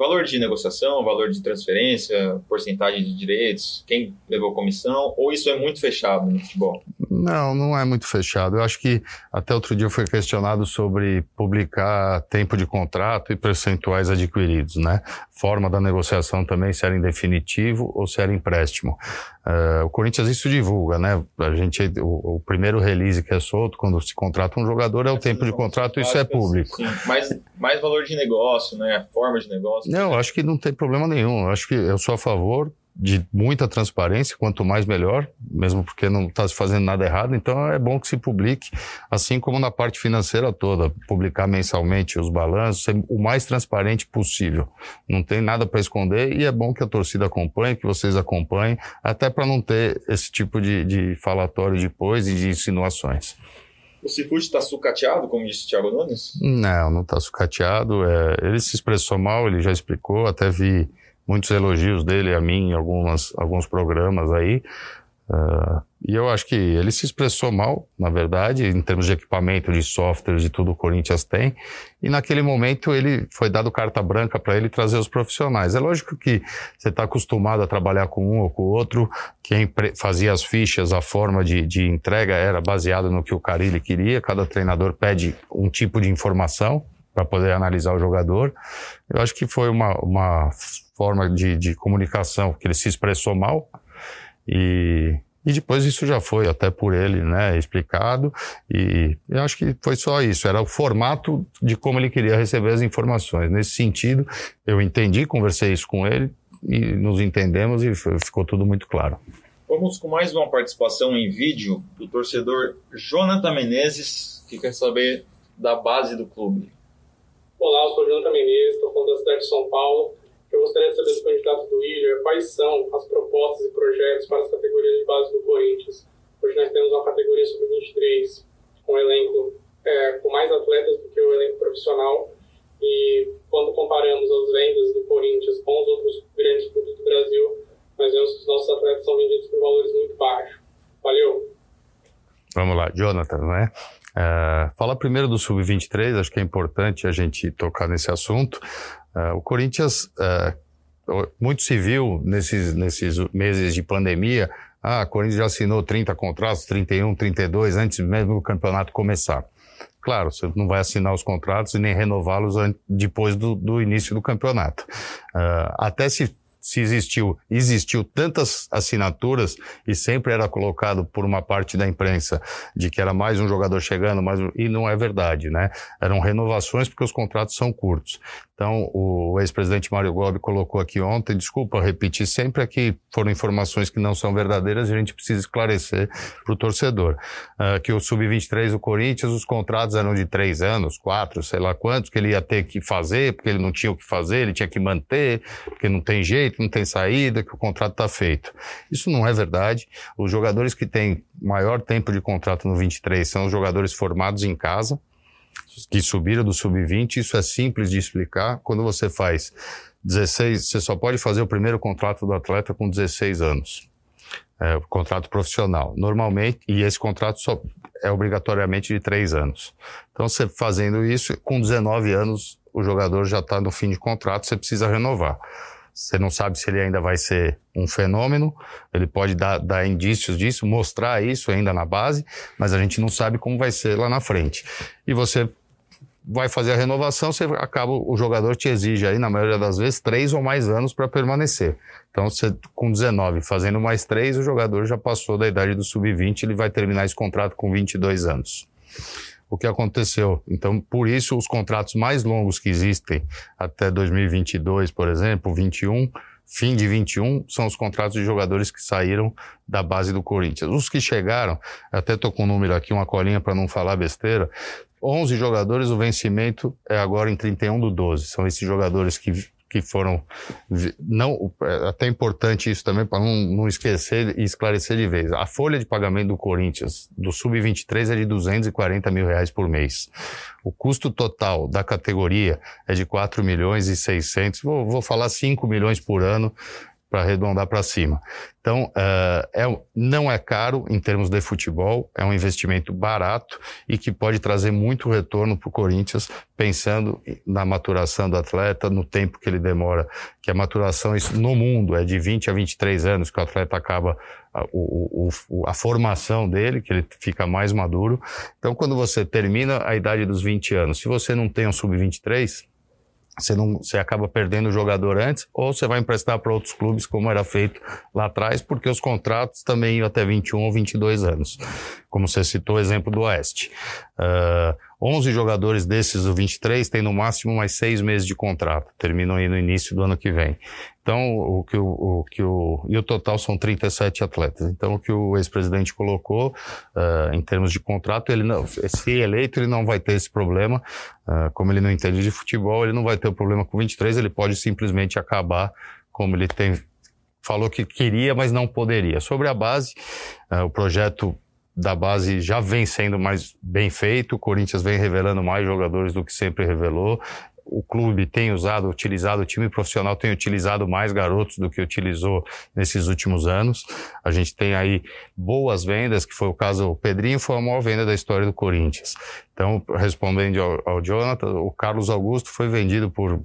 valor de negociação, valor de transferência, porcentagem de direitos, quem levou comissão, ou isso é muito fechado no futebol? Não, não é muito fechado. Eu acho que até outro dia foi questionado sobre publicar tempo de contrato e percentuais adquiridos, né? Forma da negociação também, se era em definitivo ou se era empréstimo. Uh, o Corinthians isso divulga, né? A gente, o, o, primeiro release que é solto quando se contrata um jogador é o tempo de contrato, isso é público. Sim, mais, mais valor de negócio, né? Forma de negócio. Não, acho que não tem problema nenhum. Acho que eu sou a favor de muita transparência, quanto mais melhor, mesmo porque não está se fazendo nada errado, então é bom que se publique, assim como na parte financeira toda, publicar mensalmente os balanços, ser o mais transparente possível. Não tem nada para esconder e é bom que a torcida acompanhe, que vocês acompanhem, até para não ter esse tipo de, de falatório depois e de insinuações. O Cifute está sucateado, como disse o Thiago Nunes? Não, não está sucateado. É, ele se expressou mal, ele já explicou, até vi muitos elogios dele a mim em algumas, alguns programas aí. Uh, e eu acho que ele se expressou mal, na verdade, em termos de equipamento, de software, de tudo o Corinthians tem. E naquele momento ele foi dado carta branca para ele trazer os profissionais. É lógico que você está acostumado a trabalhar com um ou com o outro. Quem fazia as fichas, a forma de, de entrega era baseada no que o Carilli queria. Cada treinador pede um tipo de informação para poder analisar o jogador. Eu acho que foi uma, uma forma de, de comunicação que ele se expressou mal e, e depois isso já foi até por ele, né, explicado e eu acho que foi só isso, era o formato de como ele queria receber as informações. Nesse sentido, eu entendi, conversei isso com ele e nos entendemos e ficou tudo muito claro. Vamos com mais uma participação em vídeo do torcedor Jonathan Menezes, que quer saber da base do clube. Olá, eu sou Jonathan Menezes, estou falando da cidade de São Paulo. Eu gostaria de saber do candidato do William quais são as propostas e projetos para as categorias de base do Corinthians. Hoje nós temos uma categoria sub-23 com um elenco é, com mais atletas do que o elenco profissional e quando comparamos as vendas do Corinthians com os outros grandes clubes do Brasil, nós vemos que os nossos atletas são vendidos por valores muito baixos. Valeu! Vamos lá, Jonathan, não é? É, fala primeiro do Sub-23, acho que é importante a gente tocar nesse assunto. É, o Corinthians, é, muito se viu nesses, nesses meses de pandemia, ah, o Corinthians já assinou 30 contratos, 31, 32, antes mesmo do campeonato começar. Claro, você não vai assinar os contratos e nem renová-los depois do, do, início do campeonato. Até se se existiu, existiu tantas assinaturas e sempre era colocado por uma parte da imprensa de que era mais um jogador chegando, e não é verdade, né? Eram renovações porque os contratos são curtos. Então, o ex-presidente Mário Gobi colocou aqui ontem, desculpa repetir sempre aqui, foram informações que não são verdadeiras a gente precisa esclarecer para o torcedor. Uh, que o Sub-23 do Corinthians, os contratos eram de três anos, quatro, sei lá quantos, que ele ia ter que fazer, porque ele não tinha o que fazer, ele tinha que manter, porque não tem jeito, não tem saída, que o contrato está feito. Isso não é verdade. Os jogadores que têm maior tempo de contrato no 23 são os jogadores formados em casa, que subiram do sub-20, isso é simples de explicar. Quando você faz 16, você só pode fazer o primeiro contrato do atleta com 16 anos. É, contrato profissional. Normalmente, e esse contrato só é obrigatoriamente de 3 anos. Então, você fazendo isso, com 19 anos, o jogador já está no fim de contrato, você precisa renovar. Você não sabe se ele ainda vai ser um fenômeno, ele pode dar, dar, indícios disso, mostrar isso ainda na base, mas a gente não sabe como vai ser lá na frente. E você vai fazer a renovação, você acaba, o jogador te exige aí, na maioria das vezes, três ou mais anos para permanecer. Então, você, com 19, fazendo mais três, o jogador já passou da idade do sub-20, ele vai terminar esse contrato com 22 anos. O que aconteceu? Então, por isso, os contratos mais longos que existem, até 2022, por exemplo, 21, fim de 21, são os contratos de jogadores que saíram da base do Corinthians. Os que chegaram, até tô com um número aqui, uma colinha para não falar besteira, 11 jogadores, o vencimento é agora em 31 do 12. São esses jogadores que, que foram. não é até importante isso também, para não, não esquecer e esclarecer de vez. A folha de pagamento do Corinthians, do Sub-23, é de 240 mil reais por mês. O custo total da categoria é de 4 milhões e 600, vou, vou falar 5 milhões por ano para arredondar para cima. Então, uh, é, não é caro em termos de futebol, é um investimento barato e que pode trazer muito retorno para o Corinthians, pensando na maturação do atleta, no tempo que ele demora, que a maturação isso, no mundo é de 20 a 23 anos que o atleta acaba a, o, o, a formação dele, que ele fica mais maduro. Então, quando você termina a idade dos 20 anos, se você não tem um sub-23, você, não, você acaba perdendo o jogador antes, ou você vai emprestar para outros clubes, como era feito lá atrás, porque os contratos também iam até 21 ou 22 anos, como você citou o exemplo do Oeste. Uh, 11 jogadores desses, o 23, têm no máximo mais seis meses de contrato, terminam aí no início do ano que vem. Então, o que o, o, que o, e o total são 37 atletas. Então, o que o ex-presidente colocou, uh, em termos de contrato, ele não, se eleito, ele não vai ter esse problema. Uh, como ele não entende de futebol, ele não vai ter o problema com 23, ele pode simplesmente acabar como ele tem, falou que queria, mas não poderia. Sobre a base, uh, o projeto da base já vem sendo mais bem feito, o Corinthians vem revelando mais jogadores do que sempre revelou o clube tem usado, utilizado, o time profissional tem utilizado mais garotos do que utilizou nesses últimos anos. A gente tem aí boas vendas, que foi o caso, o Pedrinho foi a maior venda da história do Corinthians. Então, respondendo ao, ao Jonathan, o Carlos Augusto foi vendido por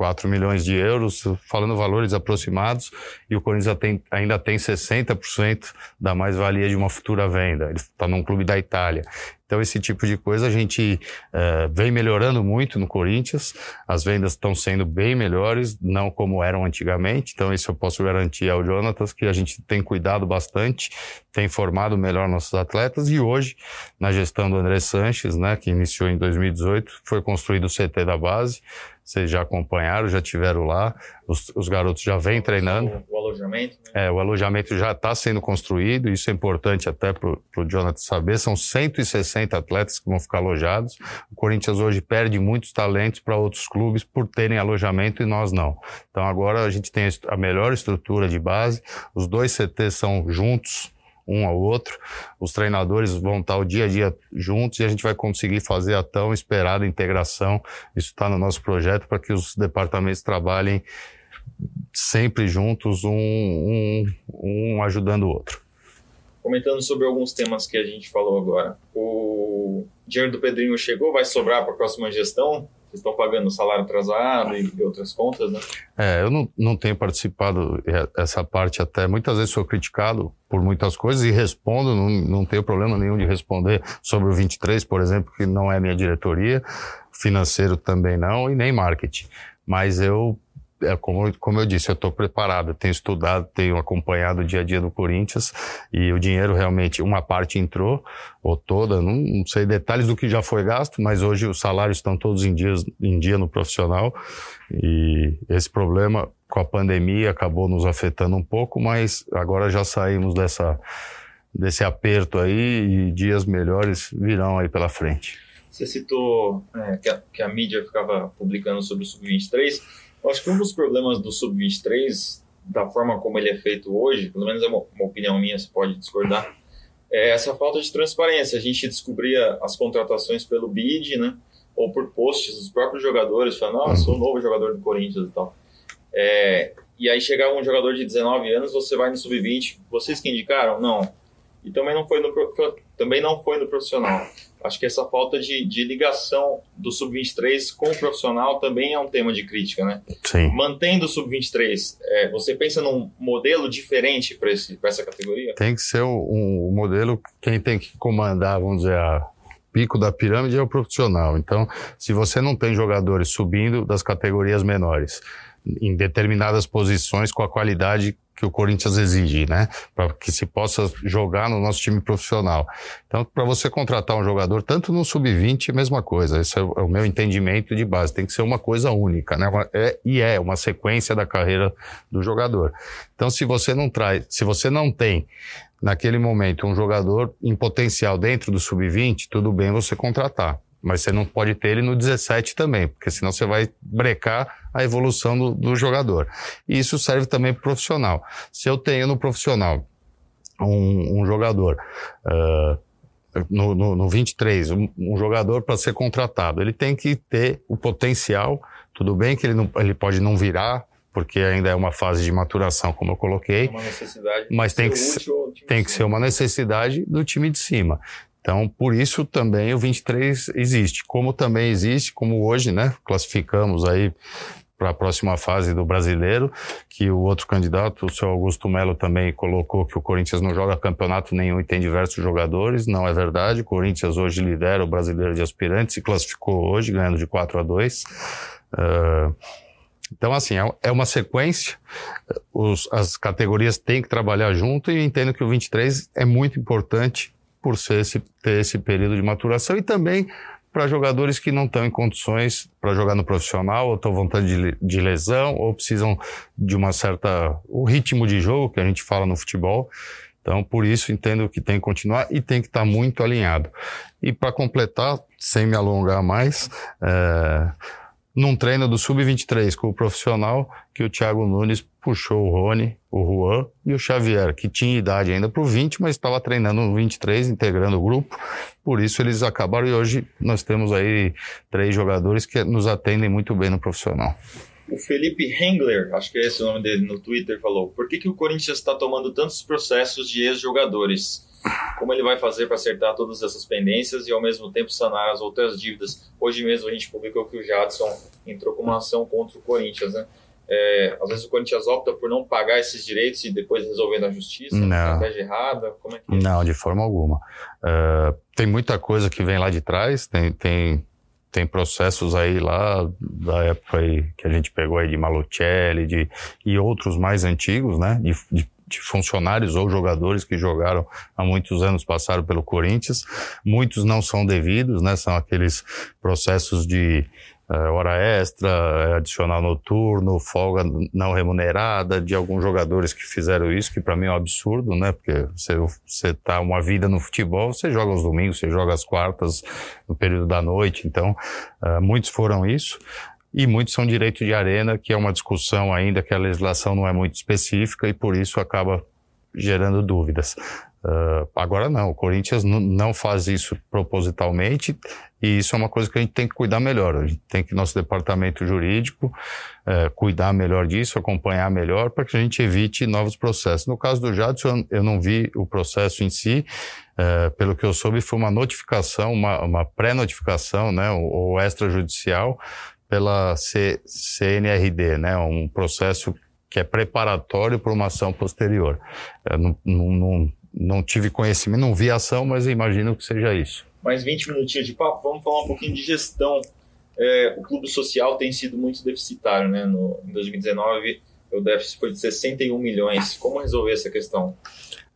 4 milhões de euros, falando valores aproximados, e o Corinthians tem, ainda tem 60% da mais-valia de uma futura venda. Ele está num clube da Itália. Então, esse tipo de coisa a gente uh, vem melhorando muito no Corinthians. As vendas estão sendo bem melhores, não como eram antigamente. Então, isso eu posso garantir ao Jonatas, que a gente tem cuidado bastante, tem formado melhor nossos atletas. E hoje, na gestão do André Sanches, né, que iniciou em 2018, foi construído o CT da base vocês já acompanharam, já tiveram lá, os, os garotos já vêm treinando. O, o alojamento? Né? É, o alojamento já está sendo construído, isso é importante até para o Jonathan saber, são 160 atletas que vão ficar alojados. O Corinthians hoje perde muitos talentos para outros clubes por terem alojamento e nós não. Então agora a gente tem a melhor estrutura de base, os dois CTs são juntos, um ao outro. Os treinadores vão estar o dia a dia juntos e a gente vai conseguir fazer a tão esperada integração. Isso está no nosso projeto para que os departamentos trabalhem sempre juntos, um, um, um ajudando o outro. Comentando sobre alguns temas que a gente falou agora. O dinheiro do Pedrinho chegou, vai sobrar para a próxima gestão? Vocês estão pagando salário atrasado e, outras contas, né? É, eu não, não tenho participado essa parte até. Muitas vezes sou criticado por muitas coisas e respondo, não, não tenho problema nenhum de responder sobre o 23, por exemplo, que não é minha diretoria, financeiro também não, e nem marketing. Mas eu é, como, como eu disse, eu estou preparado, tenho estudado, tenho acompanhado o dia a dia do Corinthians e o dinheiro realmente, uma parte entrou, ou toda, não, não sei detalhes do que já foi gasto, mas hoje os salários estão todos em, dias, em dia no profissional e esse problema com a pandemia acabou nos afetando um pouco, mas agora já saímos dessa, desse aperto aí e dias melhores virão aí pela frente. Você citou é, que, a, que a mídia ficava publicando sobre o Sub-23, eu acho que um dos problemas do Sub-23, da forma como ele é feito hoje, pelo menos é uma, uma, opinião minha, você pode discordar, é essa falta de transparência. A gente descobria as contratações pelo bid, né? Ou por posts dos próprios jogadores, falando, ah, sou novo jogador do Corinthians e tal. É, e aí chegava um jogador de 19 anos, você vai no Sub-20, vocês que indicaram? Não. E também não foi no, também não foi no profissional. Acho que essa falta de, de ligação do sub-23 com o profissional também é um tema de crítica, né? Sim. Mantendo o sub-23, é, você pensa num modelo diferente para essa categoria? Tem que ser um, um modelo, quem tem que comandar, vamos dizer, a pico da pirâmide é o profissional. Então, se você não tem jogadores subindo das categorias menores, em determinadas posições com a qualidade que o Corinthians exige, né? Para que se possa jogar no nosso time profissional. Então, para você contratar um jogador, tanto no sub-20, mesma coisa. Esse é o, é o meu entendimento de base. Tem que ser uma coisa única, né? É, e é uma sequência da carreira do jogador. Então, se você não traz, se você não tem naquele momento um jogador em potencial dentro do sub-20, tudo bem você contratar. Mas você não pode ter ele no 17 também, porque senão você vai brecar a evolução do, do jogador. E isso serve também para o profissional. Se eu tenho no profissional um, um jogador uh, no, no, no 23, um, um jogador para ser contratado, ele tem que ter o potencial. Tudo bem que ele, não, ele pode não virar porque ainda é uma fase de maturação, como eu coloquei. É mas tem que, tem que ser uma necessidade do time de cima. Então, por isso também o 23 existe. Como também existe, como hoje, né, classificamos aí para a próxima fase do brasileiro, que o outro candidato, o seu Augusto Melo, também colocou que o Corinthians não joga campeonato nenhum e tem diversos jogadores. Não é verdade. O Corinthians hoje lidera o brasileiro de aspirantes e classificou hoje, ganhando de 4 a 2. Uh, então, assim, é, é uma sequência, os, as categorias têm que trabalhar junto e entendo que o 23 é muito importante por ser esse, ter esse período de maturação e também para jogadores que não estão em condições para jogar no profissional, ou estão vontade de, de, lesão, ou precisam de uma certa. o ritmo de jogo que a gente fala no futebol. Então, por isso, entendo que tem que continuar e tem que estar tá muito alinhado. E para completar, sem me alongar mais, é, num treino do Sub-23 com o profissional, que o Thiago Nunes puxou o Rony, o Juan e o Xavier, que tinha idade ainda para o 20, mas estava treinando no 23, integrando o grupo. Por isso eles acabaram e hoje nós temos aí três jogadores que nos atendem muito bem no profissional. O Felipe Hengler, acho que é esse o nome dele no Twitter, falou: por que, que o Corinthians está tomando tantos processos de ex-jogadores? Como ele vai fazer para acertar todas essas pendências e ao mesmo tempo sanar as outras dívidas? Hoje mesmo a gente publicou que o Jadson entrou com uma ação contra o Corinthians, né? É, às vezes o Corinthians opta por não pagar esses direitos e depois resolver na justiça, não. estratégia errada, como é que é? Não, de forma alguma. Uh, tem muita coisa que vem lá de trás, tem, tem tem processos aí lá da época aí que a gente pegou aí de Malucelli de, e outros mais antigos, né? De, de, de, funcionários ou jogadores que jogaram há muitos anos, passaram pelo Corinthians. Muitos não são devidos, né? São aqueles processos de é, hora extra, é, adicional noturno, folga não remunerada de alguns jogadores que fizeram isso, que para mim é um absurdo, né? Porque você, você tá uma vida no futebol, você joga aos domingos, você joga às quartas, no período da noite, então uh, muitos foram isso. E muitos são direito de arena, que é uma discussão ainda que a legislação não é muito específica e por isso acaba gerando dúvidas. Uh, agora não, o Corinthians não faz isso propositalmente e isso é uma coisa que a gente tem que cuidar melhor. A gente tem que, nosso departamento jurídico, uh, cuidar melhor disso, acompanhar melhor para que a gente evite novos processos. No caso do Jadson, eu não vi o processo em si, uh, pelo que eu soube, foi uma notificação, uma, uma pré-notificação, né, ou, ou extrajudicial pela C, CNRD, né, um processo que é preparatório para uma ação posterior. não, não não tive conhecimento, não vi ação, mas imagino que seja isso. Mais 20 minutinhos de papo, vamos falar um pouquinho de gestão. É, o clube social tem sido muito deficitário, né? No, em 2019, o déficit foi de 61 milhões. Como resolver essa questão?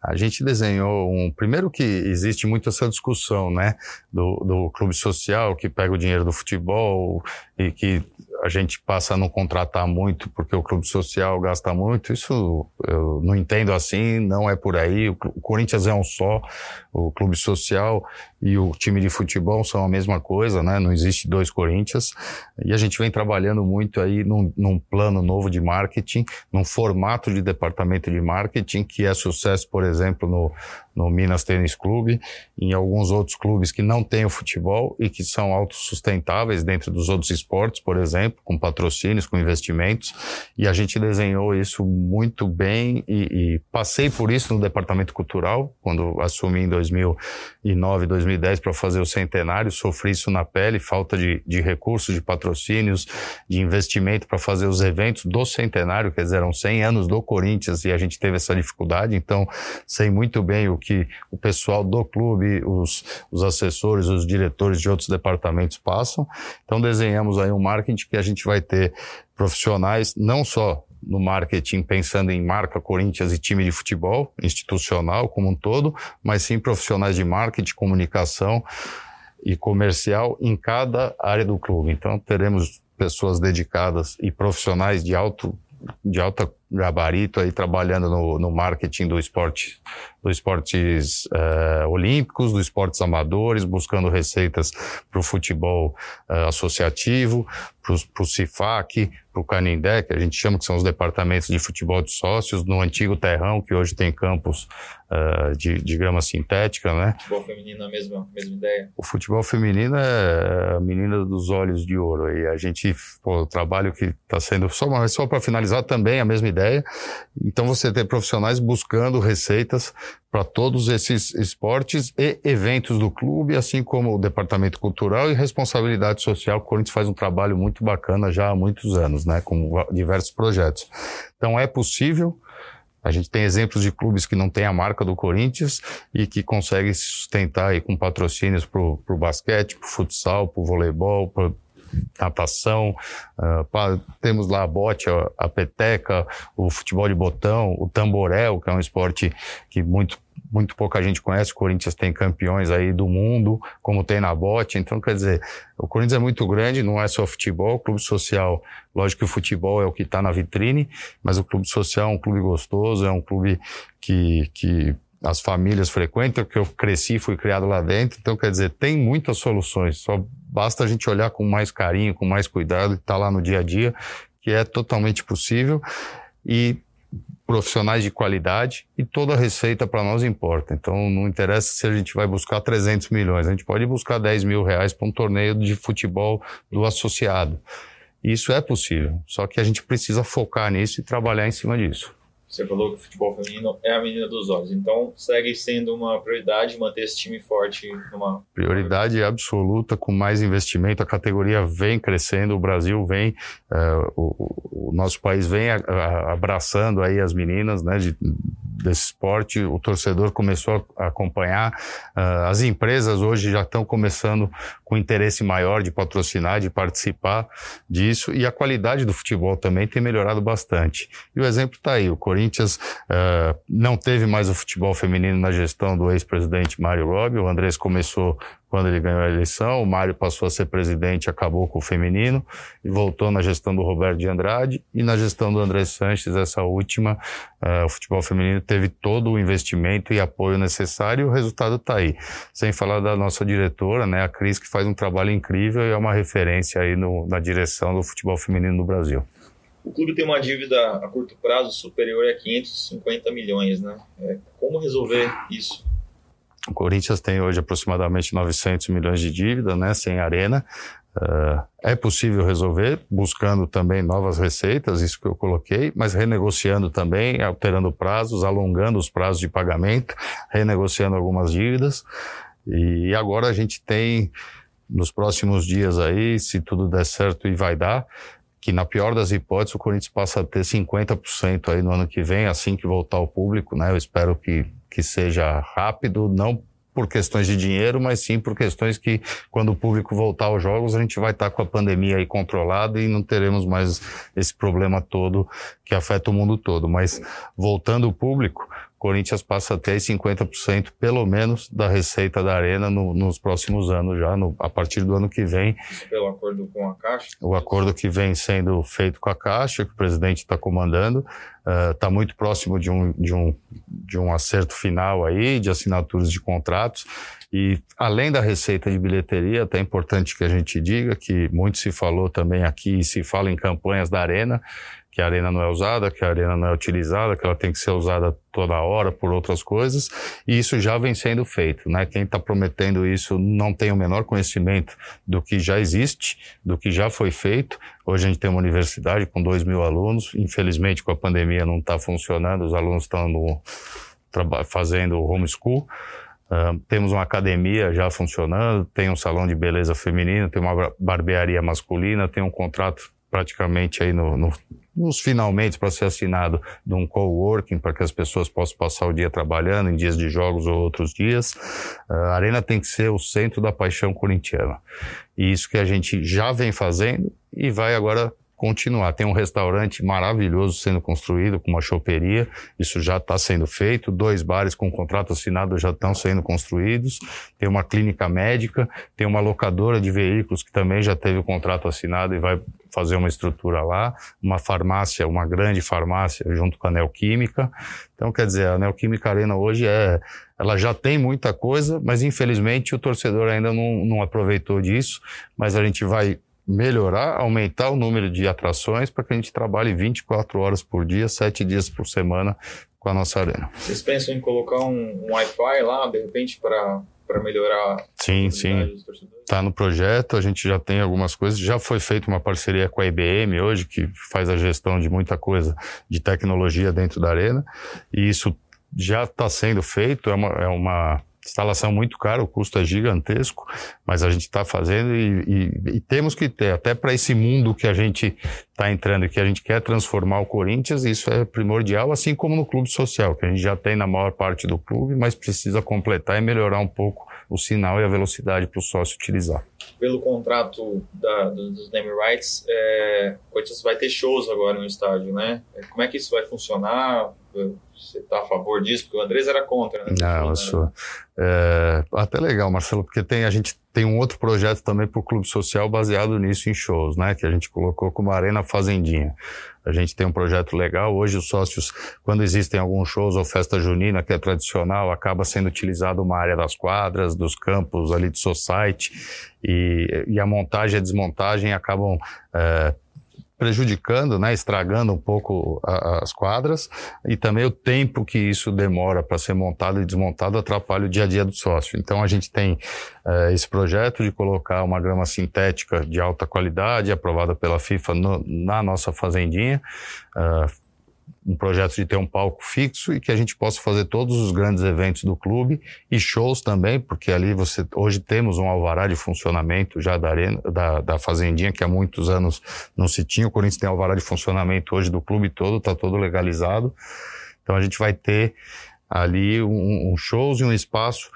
A gente desenhou um. Primeiro que existe muito essa discussão, né? Do, do clube social que pega o dinheiro do futebol e que a gente passa a não contratar muito porque o clube social gasta muito. Isso eu não entendo assim, não é por aí. O, Corinthians é um só, o clube social e o time de futebol são a mesma coisa, né? Não existe dois Corinthians. E a gente vem trabalhando muito aí num, num plano novo de marketing, num formato de departamento de marketing que é sucesso, por exemplo, no, no Minas Tênis Clube, em alguns outros clubes que não têm o futebol e que são autossustentáveis dentro dos outros esportes, por exemplo, com patrocínios, com investimentos. E a gente desenhou isso muito bem e, e passei por isso no departamento cultural, quando assumi em 2009, 2010 para fazer o centenário, sofri isso na pele, falta de, de recursos, de patrocínios, de investimento para fazer os eventos do centenário, dizer, eram 100 anos do Corinthians e a gente teve essa dificuldade, então sei muito bem o que o pessoal do clube, os, os assessores, os diretores de outros departamentos passam. Então desenhamos aí um marketing que a gente vai ter profissionais não só no marketing pensando em marca Corinthians e time de futebol institucional como um todo, mas sim profissionais de marketing, comunicação e comercial em cada área do clube. Então teremos pessoas dedicadas e profissionais de alto de alta gabarito aí trabalhando no, no marketing do esporte, dos esportes uh, olímpicos, dos esportes amadores, buscando receitas para o futebol uh, associativo, para o CIFAC, para o Canindé, que a gente chama que são os departamentos de futebol de sócios, no antigo Terrão, que hoje tem campos uh, de, de grama sintética, né? Futebol feminino é a mesma, mesma ideia? O futebol feminino é a menina dos olhos de ouro. E a gente, pô, o trabalho que está sendo, só, só para finalizar, também a mesma ideia. Então você tem profissionais buscando receitas para todos esses esportes e eventos do clube, assim como o departamento cultural e responsabilidade social. O Corinthians faz um trabalho muito bacana já há muitos anos, né, com diversos projetos. Então é possível. A gente tem exemplos de clubes que não têm a marca do Corinthians e que conseguem se sustentar aí com patrocínios para o basquete, para o futsal, para o voleibol, natação, uh, temos lá a bote, a, a peteca, o futebol de botão, o tamborel, que é um esporte que muito muito pouca gente conhece. O Corinthians tem campeões aí do mundo, como tem na bote. Então, quer dizer, o Corinthians é muito grande, não é só futebol. Clube social, lógico que o futebol é o que está na vitrine, mas o clube social é um clube gostoso, é um clube que, que as famílias frequentam, que eu cresci, fui criado lá dentro. Então, quer dizer, tem muitas soluções. Só basta a gente olhar com mais carinho, com mais cuidado e estar tá lá no dia a dia, que é totalmente possível. E profissionais de qualidade e toda receita para nós importa. Então não interessa se a gente vai buscar 300 milhões, a gente pode buscar 10 mil reais para um torneio de futebol do associado. Isso é possível, só que a gente precisa focar nisso e trabalhar em cima disso. Você falou que o futebol feminino é a menina dos olhos, então segue sendo uma prioridade manter esse time forte numa prioridade absoluta com mais investimento. A categoria vem crescendo, o Brasil vem, uh, o, o, nosso país vem a, a, abraçando aí as meninas, né, de, desse esporte. O torcedor começou a acompanhar. Uh, as empresas hoje já estão começando com interesse maior de patrocinar, de participar disso e a qualidade do futebol também tem melhorado bastante. E o exemplo está aí. O Corinthians Corinthians uh, não teve mais o futebol feminino na gestão do ex-presidente Mário Robb. O Andrés começou quando ele ganhou a eleição, o Mário passou a ser presidente, acabou com o feminino, e voltou na gestão do Roberto de Andrade, e na gestão do André Sanches, essa última, uh, o futebol feminino teve todo o investimento e apoio necessário, e o resultado está aí. Sem falar da nossa diretora, né, a Cris, que faz um trabalho incrível e é uma referência aí no, na direção do futebol feminino no Brasil. O clube tem uma dívida a curto prazo superior a 550 milhões, né? É, como resolver isso? O Corinthians tem hoje aproximadamente 900 milhões de dívida, né, sem arena. Uh, é possível resolver, buscando também novas receitas, isso que eu coloquei, mas renegociando também, alterando prazos, alongando os prazos de pagamento, renegociando algumas dívidas. E agora a gente tem, nos próximos dias aí, se tudo der certo e vai dar, que na pior das hipóteses o Corinthians passa a ter 50% aí no ano que vem, assim que voltar ao público, né? Eu espero que, que seja rápido, não por questões de dinheiro, mas sim por questões que quando o público voltar aos jogos, a gente vai estar com a pandemia aí controlada e não teremos mais esse problema todo que afeta o mundo todo. Mas voltando o público, Corinthians passa a ter 50% pelo menos da receita da arena no, nos próximos anos já, no, a partir do ano que vem. Isso pelo acordo com a Caixa? O acordo que vem sendo feito com a Caixa, que o presidente está comandando, está uh, muito próximo de um, de, um, de um acerto final aí, de assinaturas de contratos. E além da receita de bilheteria, até é importante que a gente diga que muito se falou também aqui, e se fala em campanhas da Arena, que a arena não é usada, que a arena não é utilizada, que ela tem que ser usada toda hora por outras coisas, e isso já vem sendo feito, né? Quem está prometendo isso não tem o menor conhecimento do que já existe, do que já foi feito. Hoje a gente tem uma universidade com dois mil alunos, infelizmente com a pandemia não está funcionando, os alunos estão fazendo homeschool, Uh, temos uma academia já funcionando, tem um salão de beleza feminino, tem uma barbearia masculina, tem um contrato praticamente aí no, no nos finalmente para ser assinado de um coworking para que as pessoas possam passar o dia trabalhando em dias de jogos ou outros dias. A Arena tem que ser o centro da paixão corintiana. E isso que a gente já vem fazendo e vai agora continuar. Tem um restaurante maravilhoso sendo construído, com uma choperia, isso já está sendo feito. Dois bares com contrato assinado já estão sendo construídos. Tem uma clínica médica, tem uma locadora de veículos que também já teve o contrato assinado e vai fazer uma estrutura lá. Uma farmácia, uma grande farmácia, junto com a Neoquímica. Então, quer dizer, a Neoquímica Arena hoje é. Ela já tem muita coisa, mas infelizmente o torcedor ainda não, não aproveitou disso. Mas a gente vai melhorar, aumentar o número de atrações para que a gente trabalhe 24 horas por dia, 7 dias por semana com a nossa arena. Vocês pensam em colocar um, um Wi-Fi lá, de repente, para para melhorar sim, sim. Está no projeto, a gente já tem algumas coisas. Já foi feita uma parceria com a IBM hoje, que faz a gestão de muita coisa de tecnologia dentro da arena, e isso já está sendo feito. É uma, é uma instalação muito cara, o custo é gigantesco, mas a gente está fazendo e, e, e, temos que ter, até para esse mundo que a gente está entrando e que a gente quer transformar o Corinthians, isso é primordial, assim como no clube social, que a gente já tem na maior parte do clube, mas precisa completar e melhorar um pouco o sinal e a velocidade para o sócio utilizar. Pelo contrato da, dos name rights, é, o Corinthians vai ter shows agora no estádio, né? Como é que isso vai funcionar? Você está a favor disso? Porque o Andrés era contra, né? Não, eu sou. É, até legal, Marcelo, porque tem, a gente tem um outro projeto também para o Clube Social baseado nisso em shows, né? Que a gente colocou como Arena Fazendinha. A gente tem um projeto legal. Hoje, os sócios, quando existem alguns shows ou festa junina, que é tradicional, acaba sendo utilizado uma área das quadras, dos campos ali de society, e, e a montagem e a desmontagem acabam é, prejudicando, né, estragando um pouco a, as quadras e também o tempo que isso demora para ser montado e desmontado atrapalha o dia a dia do sócio. Então a gente tem uh, esse projeto de colocar uma grama sintética de alta qualidade aprovada pela FIFA no, na nossa fazendinha. Uh, um projeto de ter um palco fixo e que a gente possa fazer todos os grandes eventos do clube e shows também, porque ali você hoje temos um alvará de funcionamento já da arena, da, da fazendinha que há muitos anos não se tinha. O Corinthians tem alvará de funcionamento hoje do clube todo, está todo legalizado. Então a gente vai ter ali um, um shows e um espaço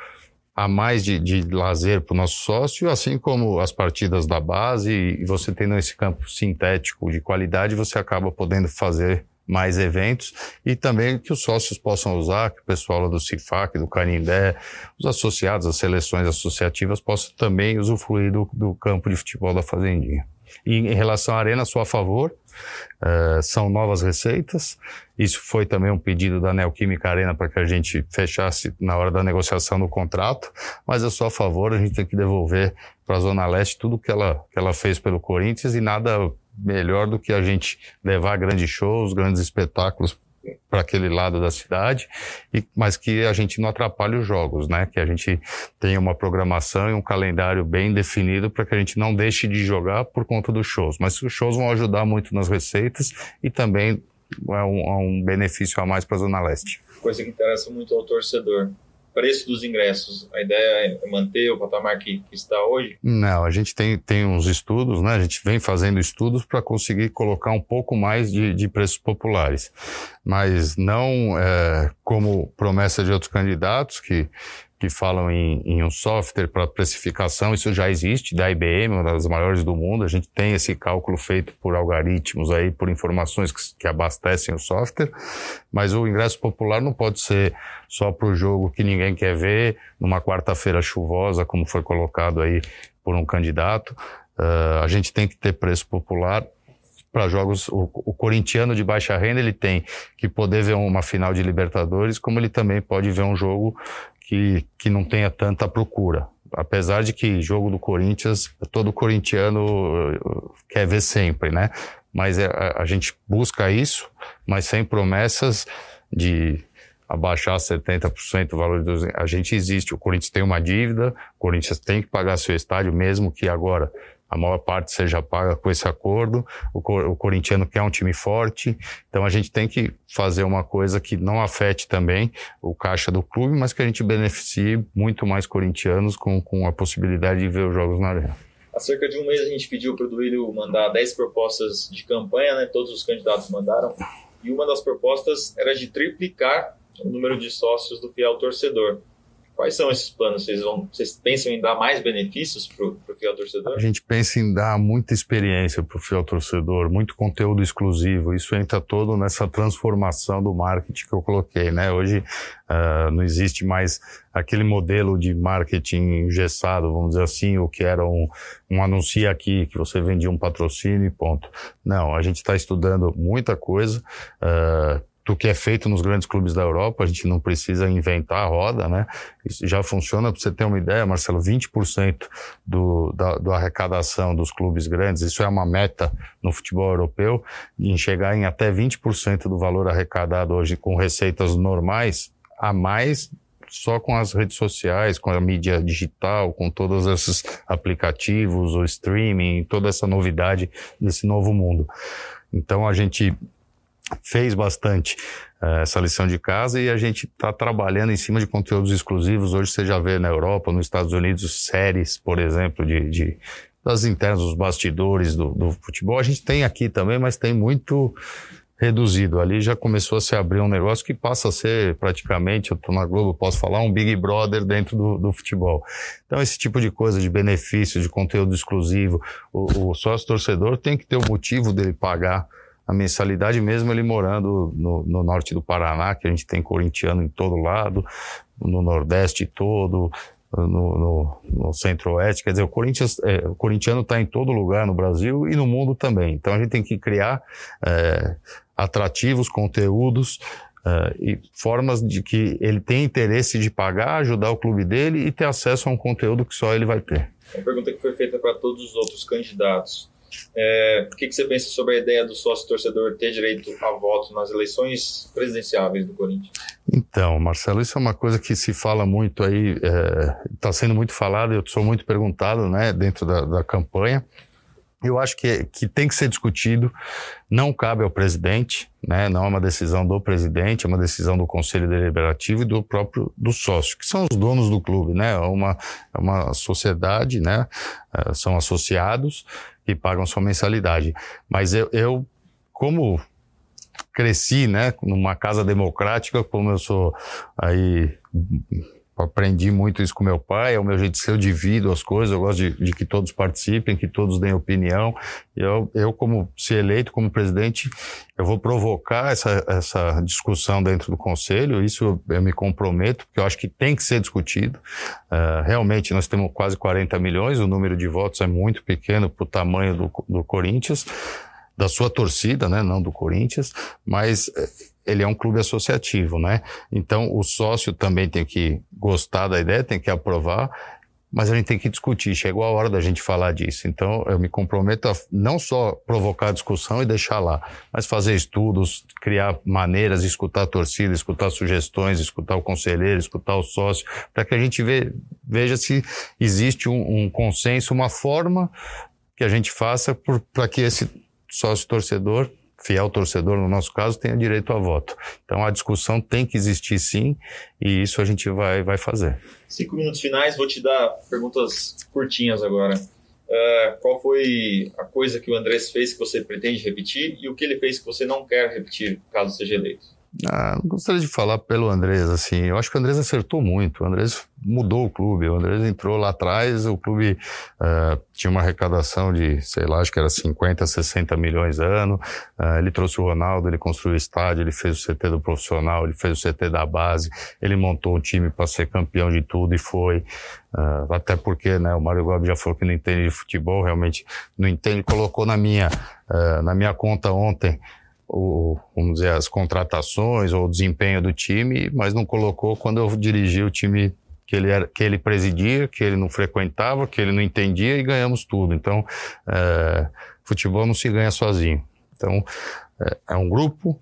a mais de, de lazer para o nosso sócio, assim como as partidas da base, e você tendo esse campo sintético de qualidade, você acaba podendo fazer mais eventos e também que os sócios possam usar, que o pessoal do CIFAC, do Canindé, os associados, as seleções associativas possam também usufruir do, do campo de futebol da Fazendinha. E em relação à arena, sou a favor. Uh, são novas receitas. Isso foi também um pedido da Neoquímica Arena para que a gente fechasse na hora da negociação do contrato, mas eu sou a favor, a gente tem que devolver para a Zona Leste tudo que ela, que ela fez pelo Corinthians e nada melhor do que a gente levar grandes shows, grandes espetáculos para aquele lado da cidade, e, mas que a gente não atrapalhe os jogos, né? Que a gente tenha uma programação e um calendário bem definido para que a gente não deixe de jogar por conta dos shows. Mas os shows vão ajudar muito nas receitas e também é um, é um benefício a mais para a Zona Leste. Coisa que interessa muito ao torcedor preço dos ingressos, a ideia é manter o patamar que, que, está hoje? Não, a gente tem, tem uns estudos, né? A gente vem fazendo estudos para conseguir colocar um pouco mais de, de preços populares, mas não é, como promessa de outros candidatos que que falam em, em um software para precificação, isso já existe, da IBM, uma das maiores do mundo, a gente tem esse cálculo feito por algoritmos aí, por informações que, que abastecem o software, mas o ingresso popular não pode ser só para o jogo que ninguém quer ver, numa quarta-feira chuvosa, como foi colocado aí por um candidato, uh, a gente tem que ter preço popular para jogos. O, o, corintiano de baixa renda ele tem que poder ver uma final de Libertadores, como ele também pode ver um jogo que, que não tenha tanta procura. Apesar de que jogo do Corinthians, todo corintiano uh, quer ver sempre, né? Mas é, a, a gente busca isso, mas sem promessas de abaixar 70% o valor dos. A gente existe. O Corinthians tem uma dívida, o Corinthians tem que pagar seu estádio, mesmo que agora a maior parte seja paga com esse acordo. O, o corintiano quer um time forte, então a gente tem que fazer uma coisa que não afete também o caixa do clube, mas que a gente beneficie muito mais corintianos com, com a possibilidade de ver os jogos na arena. Há cerca de um mês a gente pediu para o Duílio mandar 10 propostas de campanha, né? todos os candidatos mandaram, e uma das propostas era de triplicar o número de sócios do fiel torcedor. Quais são esses planos? Vocês, vão, vocês pensam em dar mais benefícios para o fiel torcedor? A gente pensa em dar muita experiência para o fiel torcedor, muito conteúdo exclusivo. Isso entra todo nessa transformação do marketing que eu coloquei, né? Hoje uh, não existe mais aquele modelo de marketing engessado, vamos dizer assim, o que era um, um anuncia aqui, que você vendia um patrocínio e ponto. Não, a gente está estudando muita coisa. Uh, do que é feito nos grandes clubes da Europa, a gente não precisa inventar a roda, né? Isso já funciona, para você ter uma ideia, Marcelo, 20% do, da, da arrecadação dos clubes grandes, isso é uma meta no futebol europeu, em chegar em até 20% do valor arrecadado hoje com receitas normais, a mais só com as redes sociais, com a mídia digital, com todos esses aplicativos, o streaming, toda essa novidade desse novo mundo. Então a gente fez bastante uh, essa lição de casa e a gente está trabalhando em cima de conteúdos exclusivos. Hoje você já vê na Europa, nos Estados Unidos, séries, por exemplo, de, de das internas, dos bastidores do, do, futebol. A gente tem aqui também, mas tem muito reduzido. Ali já começou a se abrir um negócio que passa a ser praticamente, eu estou na Globo, posso falar, um Big Brother dentro do, do, futebol. Então, esse tipo de coisa, de benefício, de conteúdo exclusivo, o, o sócio torcedor tem que ter o motivo dele pagar a mensalidade, mesmo ele morando no, no norte do Paraná, que a gente tem corintiano em todo lado, no Nordeste todo, no, no, no centro-oeste. Quer dizer, o, Corinthians, é, o corintiano está em todo lugar no Brasil e no mundo também. Então a gente tem que criar é, atrativos, conteúdos é, e formas de que ele tenha interesse de pagar, ajudar o clube dele e ter acesso a um conteúdo que só ele vai ter. Uma pergunta que foi feita para todos os outros candidatos. É, o que, que, você pensa sobre a ideia do sócio torcedor ter direito a voto nas eleições presidenciáveis do Corinthians? Então, Marcelo, isso é uma coisa que se fala muito aí, está é, sendo muito falado, eu sou muito perguntado né, dentro da, da campanha. Eu acho que, que tem que ser discutido, não cabe ao presidente, né? não é uma decisão do presidente, é uma decisão do Conselho Deliberativo e do próprio do sócio, que são os donos do clube, né? É uma, é uma sociedade, né? É, são associados que pagam sua mensalidade. Mas eu, eu como cresci, né, numa casa democrática, como eu sou aí aprendi muito isso com meu pai, é o meu jeito de ser, eu divido as coisas, eu gosto de, de que todos participem, que todos deem opinião. Eu, eu, como se eleito como presidente, eu vou provocar essa, essa discussão dentro do conselho, isso eu, me comprometo, porque eu acho que tem que ser discutido. Uh, realmente, nós temos quase 40 milhões, o número de votos é muito pequeno para o tamanho do, do Corinthians, da sua torcida, né, não do Corinthians, mas eh, ele é um clube associativo, né? Então o sócio também tem que gostar da ideia, tem que aprovar, mas a gente tem que discutir. Chegou a hora da gente falar disso. Então eu me comprometo a não só provocar discussão e deixar lá, mas fazer estudos, criar maneiras, escutar a torcida, escutar sugestões, escutar o conselheiro, escutar o sócio, para que a gente ve, veja se existe um, um consenso, uma forma que a gente faça para que esse sócio torcedor fiel torcedor, no nosso caso, tenha direito a voto. Então a discussão tem que existir sim, e isso a gente vai, vai fazer. Cinco minutos finais, vou te dar perguntas curtinhas agora. Uh, qual foi a coisa que o Andrés fez que você pretende repetir e o que ele fez que você não quer repetir caso seja eleito? Ah, gostaria de falar pelo Andrés, assim, eu acho que o Andrés acertou muito, o Andrés mudou o clube, o Andrés entrou lá atrás, o clube uh, tinha uma arrecadação de, sei lá, acho que era 50, 60 milhões ano, uh, ele trouxe o Ronaldo, ele construiu o estádio, ele fez o CT do profissional, ele fez o CT da base, ele montou um time para ser campeão de tudo e foi, uh, até porque, né, o Mário Gobi já falou que não entende de futebol, realmente não entende, colocou na minha, na minha conta ontem, o, vamos dizer, as contratações ou o desempenho do time, mas não colocou quando eu dirigi o time que ele, era, que ele presidia, que ele não frequentava, que ele não entendia e ganhamos tudo. Então, é, futebol não se ganha sozinho. Então, é, é, um grupo.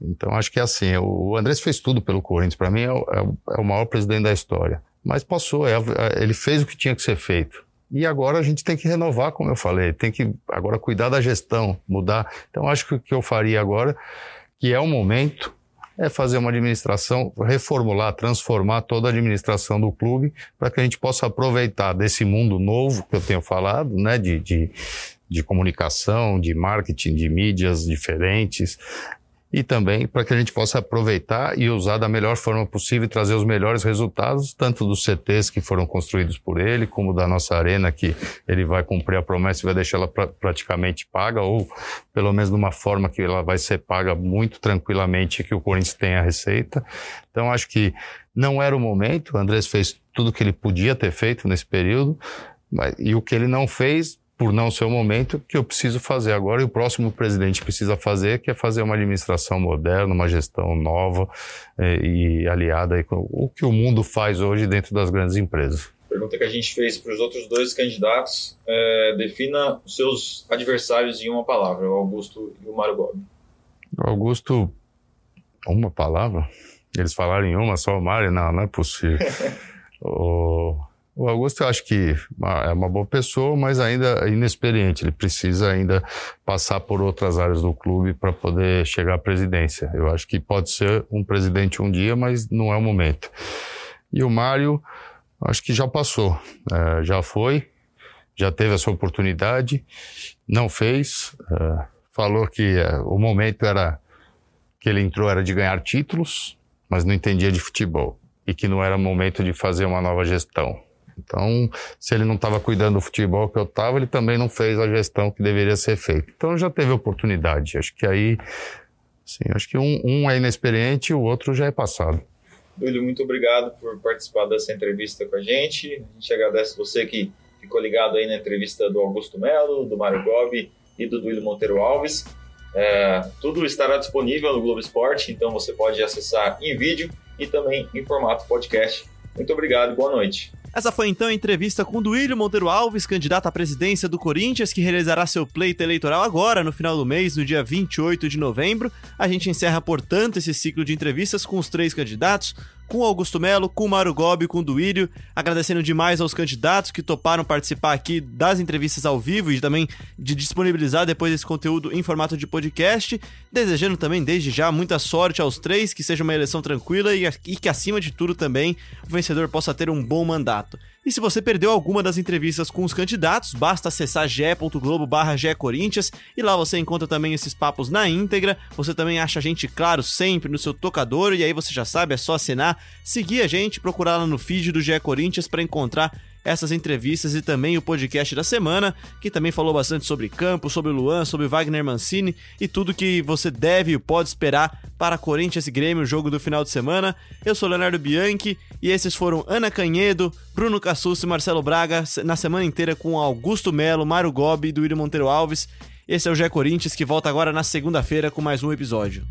Então, acho que é assim. O Andrés fez tudo pelo Corinthians. Para mim, é o, é o, maior presidente da história. Mas passou, é, ele fez o que tinha que ser feito. E agora a gente tem que renovar, como eu falei, tem que agora cuidar da gestão, mudar. Então acho que o que eu faria agora, que é o momento, é fazer uma administração, reformular, transformar toda a administração do clube para que a gente possa aproveitar desse mundo novo que eu tenho falado, né, de, de, de comunicação, de marketing, de mídias diferentes, e também para que a gente possa aproveitar e usar da melhor forma possível e trazer os melhores resultados, tanto dos CTs que foram construídos por ele, como da nossa arena, que ele vai cumprir a promessa e vai deixar ela pra, praticamente paga, ou pelo menos de uma forma que ela vai ser paga muito tranquilamente, que o Corinthians tenha a receita. Então, acho que não era o momento, o Andrés fez tudo o que ele podia ter feito nesse período, mas, e o que ele não fez, por não ser o momento que eu preciso fazer agora e o próximo presidente precisa fazer, que é fazer uma administração moderna, uma gestão nova eh, e aliada com o que o mundo faz hoje dentro das grandes empresas. Pergunta que a gente fez para os outros dois candidatos: é, defina os seus adversários em uma palavra, o Augusto e o Mário Gobi. Augusto, uma palavra? Eles falaram em uma só, o Mário? Não, não é possível. o O Augusto, eu acho que é uma boa pessoa, mas ainda inexperiente. Ele precisa ainda passar por outras áreas do clube para poder chegar à presidência. Eu acho que pode ser um presidente um dia, mas não é o momento. E o Mário, acho que já passou, é, já foi, já teve essa oportunidade, não fez. É, falou que é, o momento era que ele entrou era de ganhar títulos, mas não entendia de futebol e que não era momento de fazer uma nova gestão. Então, se ele não estava cuidando do futebol que eu estava, ele também não fez a gestão que deveria ser feita. Então, já teve oportunidade. Acho que aí, sim, acho que um, um é inexperiente e o outro já é passado. Duílio, muito obrigado por participar dessa entrevista com a gente. A gente agradece você que ficou ligado aí na entrevista do Augusto Melo, do Mário Gobi e do Duílio Monteiro Alves. É, tudo estará disponível no Globo Esporte, então você pode acessar em vídeo e também em formato podcast. Muito obrigado e boa noite. Essa foi então a entrevista com Duílio Monteiro Alves, candidato à presidência do Corinthians, que realizará seu pleito eleitoral agora, no final do mês, no dia 28 de novembro. A gente encerra, portanto, esse ciclo de entrevistas com os três candidatos com Augusto Melo, com Mário Gobi, com Duílio, agradecendo demais aos candidatos que toparam participar aqui das entrevistas ao vivo e também de disponibilizar depois esse conteúdo em formato de podcast, desejando também desde já muita sorte aos três, que seja uma eleição tranquila e que acima de tudo também o vencedor possa ter um bom mandato. E se você perdeu alguma das entrevistas com os candidatos, basta acessar ge.globo barra Corinthians e lá você encontra também esses papos na íntegra. Você também acha a gente, claro, sempre no seu tocador e aí você já sabe, é só assinar, seguir a gente, procurar lá no feed do GE Corinthians para encontrar essas entrevistas e também o podcast da semana, que também falou bastante sobre campo, sobre Luan, sobre Wagner Mancini e tudo que você deve e pode esperar para Corinthians e Grêmio, o jogo do final de semana. Eu sou Leonardo Bianchi e esses foram Ana Canhedo, Bruno Cassus e Marcelo Braga na semana inteira com Augusto Melo, Mário Gobi e Duílio Monteiro Alves. Esse é o Gé Corinthians que volta agora na segunda-feira com mais um episódio.